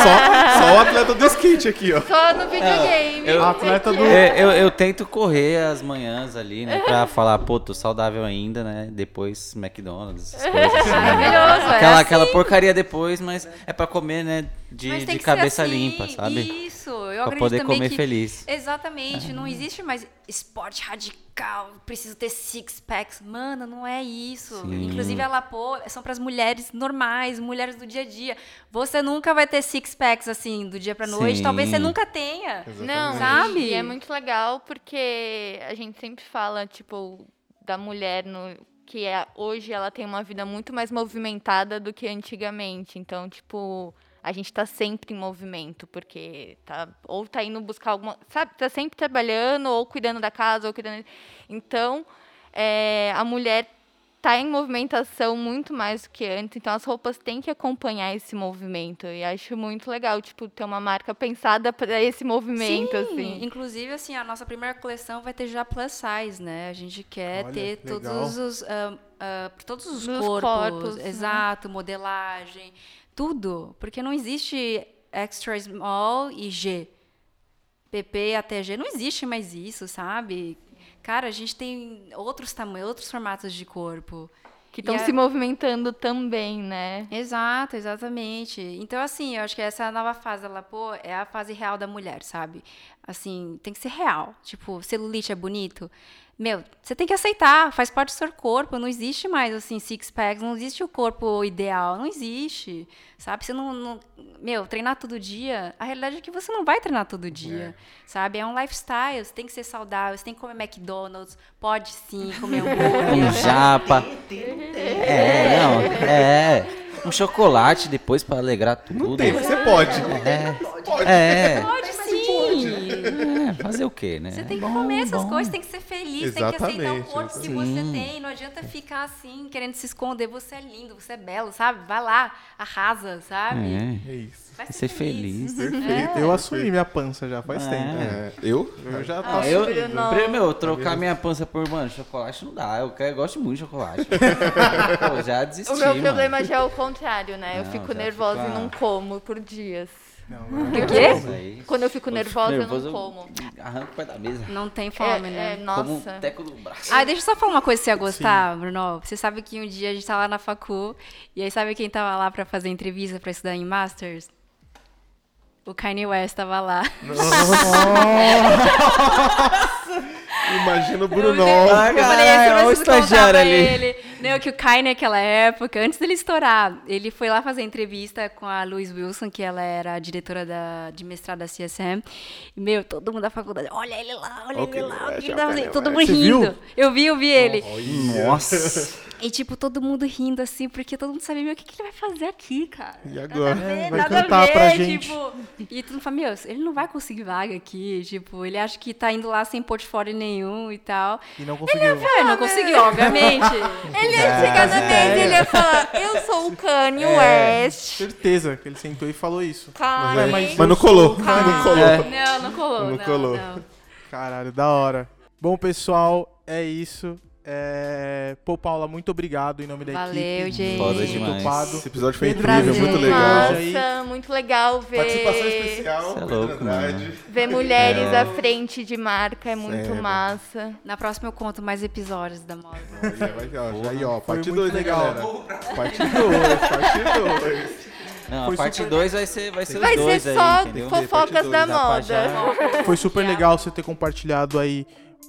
só, só o atleta do skate aqui, ó. Só no videogame. Eu, atleta do... Eu, eu, eu, tento correr as manhãs ali, né? Pra falar, pô, tô saudável ainda, né? Depois McDonald's, essas coisas assim. Maravilhoso, né? aquela, é assim. aquela porcaria depois, mas é pra comer, né? De, de cabeça assim, limpa, sabe? Isso, eu pra poder comer que, feliz. Exatamente, não existe mais esporte radical, preciso ter six packs. Mano, não é isso. Sim. Inclusive a Lapô são para as mulheres normais, mulheres do dia a dia. Você nunca vai ter six packs assim do dia para noite, Sim. talvez você nunca tenha. Exatamente. Não, sabe? E é muito legal porque a gente sempre fala tipo da mulher no que é, hoje ela tem uma vida muito mais movimentada do que antigamente. Então, tipo, a gente está sempre em movimento, porque tá ou tá indo buscar alguma, sabe, tá sempre trabalhando ou cuidando da casa ou cuidando. Então, é, a mulher tá em movimentação muito mais do que antes, então as roupas têm que acompanhar esse movimento. E acho muito legal, tipo, ter uma marca pensada para esse movimento, Sim, assim. inclusive, assim, a nossa primeira coleção vai ter já plus size, né? A gente quer Olha, ter legal. todos os, ah, ah, todos os corpos, corpos, né? exato, modelagem, tudo, porque não existe extra small e G. PP até G, não existe mais isso, sabe? Cara, a gente tem outros tamanhos, outros formatos de corpo. Que estão a- se movimentando também, né? Exato, exatamente. Então, assim, eu acho que essa nova fase da Lapô é a fase real da mulher, sabe? Assim, tem que ser real. Tipo, celulite é bonito. Meu, você tem que aceitar, faz parte do seu corpo. Não existe mais, assim, six packs, não existe o corpo ideal, não existe. Sabe? Você não, não- Meu, treinar todo dia, a realidade é que você não vai treinar todo dia, sabe? É um lifestyle, você tem que ser saudável, você tem que comer McDonald's, pode sim comer Um hambúrguer. japa. É, não, é. Um chocolate depois pra alegrar tudo. Não tem, você pode. É. É. Pode sim! É, fazer o quê, né? Você tem que Bom, comer essas bom. coisas, tem que ser feliz, tem que aceitar o Exatamente, corpo que sim. você tem. Não adianta ficar assim, querendo se esconder. Você é lindo, você é belo, sabe? Vai lá, arrasa, sabe? É. É isso. Vai Ser feliz. Perfeito. Eu assumi minha pança já faz É. tempo. É, eu? Eu já Ah, eu, pre- meu, trocar minha pança por, mano, chocolate não dá. Eu, quero, eu gosto muito de chocolate. Pô, já desisti, O meu mano. problema já é o contrário, né? eu Não, fico já nervosa fica- e não como por dias. Não, O quê? Quando eu fico Eu nervosa, nervoso, eu não como. Arranco o pé da mesa. Não tem É, fome, é, né? Como um nossa. teco do braço. Ah, deixa eu só falar uma coisa que você ia gostar, Bruno. Você sabe que um dia a gente tava lá na facu, e aí sabe quem tava lá pra fazer entrevista pra estudar em Masters? O Kanye West tava lá. Imagina o Eu, Brunão. eu Ah, falei, você olha o estagiário pra ali. ele. Não, que o Kai naquela época, antes dele estourar, ele foi lá fazer entrevista com a Louise Wilson, que ela era a diretora da, de mestrado da CSM. E, meu, todo mundo da faculdade, olha ele lá, olha Ok, ele lá. vai, o que já ele tá fazendo?" todo mundo Você rindo. viu? Eu vi, eu vi ele. Nossa. E, tipo, todo mundo rindo, assim, porque todo mundo sabia, meu, o que, que ele vai fazer aqui, cara? E agora? Nada a ver, vai nada a cantar ver, pra gente. Tipo, e todo mundo fala, meu, ele não vai conseguir vaga aqui, tipo, ele acha que tá indo lá sem portfólio nenhum e tal. E não conseguiu. É, não conseguiu, obviamente. Ele ia chegar na mesa e ele ia falar, eu sou o Kanye West. Certeza que ele sentou e falou isso. Kanye. Mas, mas não colou. Não colou. Não, não colou. Não Não, colou. não. Caralho, da hora. Bom, pessoal, é isso. É... Pô, Paula, muito obrigado em nome da Valeu, equipe. gente. Foda demais. topado. Esse episódio foi Pedro, incrível, prazer. muito legal. aí. Nossa, muito legal ver, Participação especial, Cê é louco, Andrade. ver mulheres à frente de marca, é muito Sempre. massa. Na próxima eu conto mais episódios da moda. Aí, ó, parte muito 2, né, legal. galera? Parte 2, parte 2. Não, Foi a parte super- 2 vai ser, vai ser os Vai ser dois só aí, entendeu? fofocas da pra moda. Foi super legal você ter compartilhado aí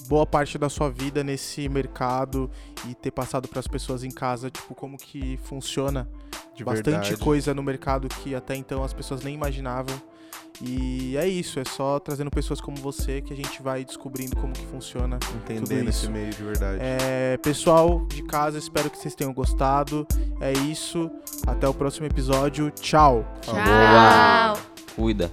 boa parte da sua vida nesse mercado e ter passado para as pessoas em casa, tipo, como que funciona. De Bastante verdade. coisa no mercado que até então as pessoas nem imaginavam. E é isso, é só trazendo pessoas como você que a gente vai descobrindo como que funciona Entendendo tudo esse isso. meio de verdade. É, pessoal de casa, espero que vocês tenham gostado. É isso. Até o próximo episódio. Tchau. Boa. Tchau. Cuida.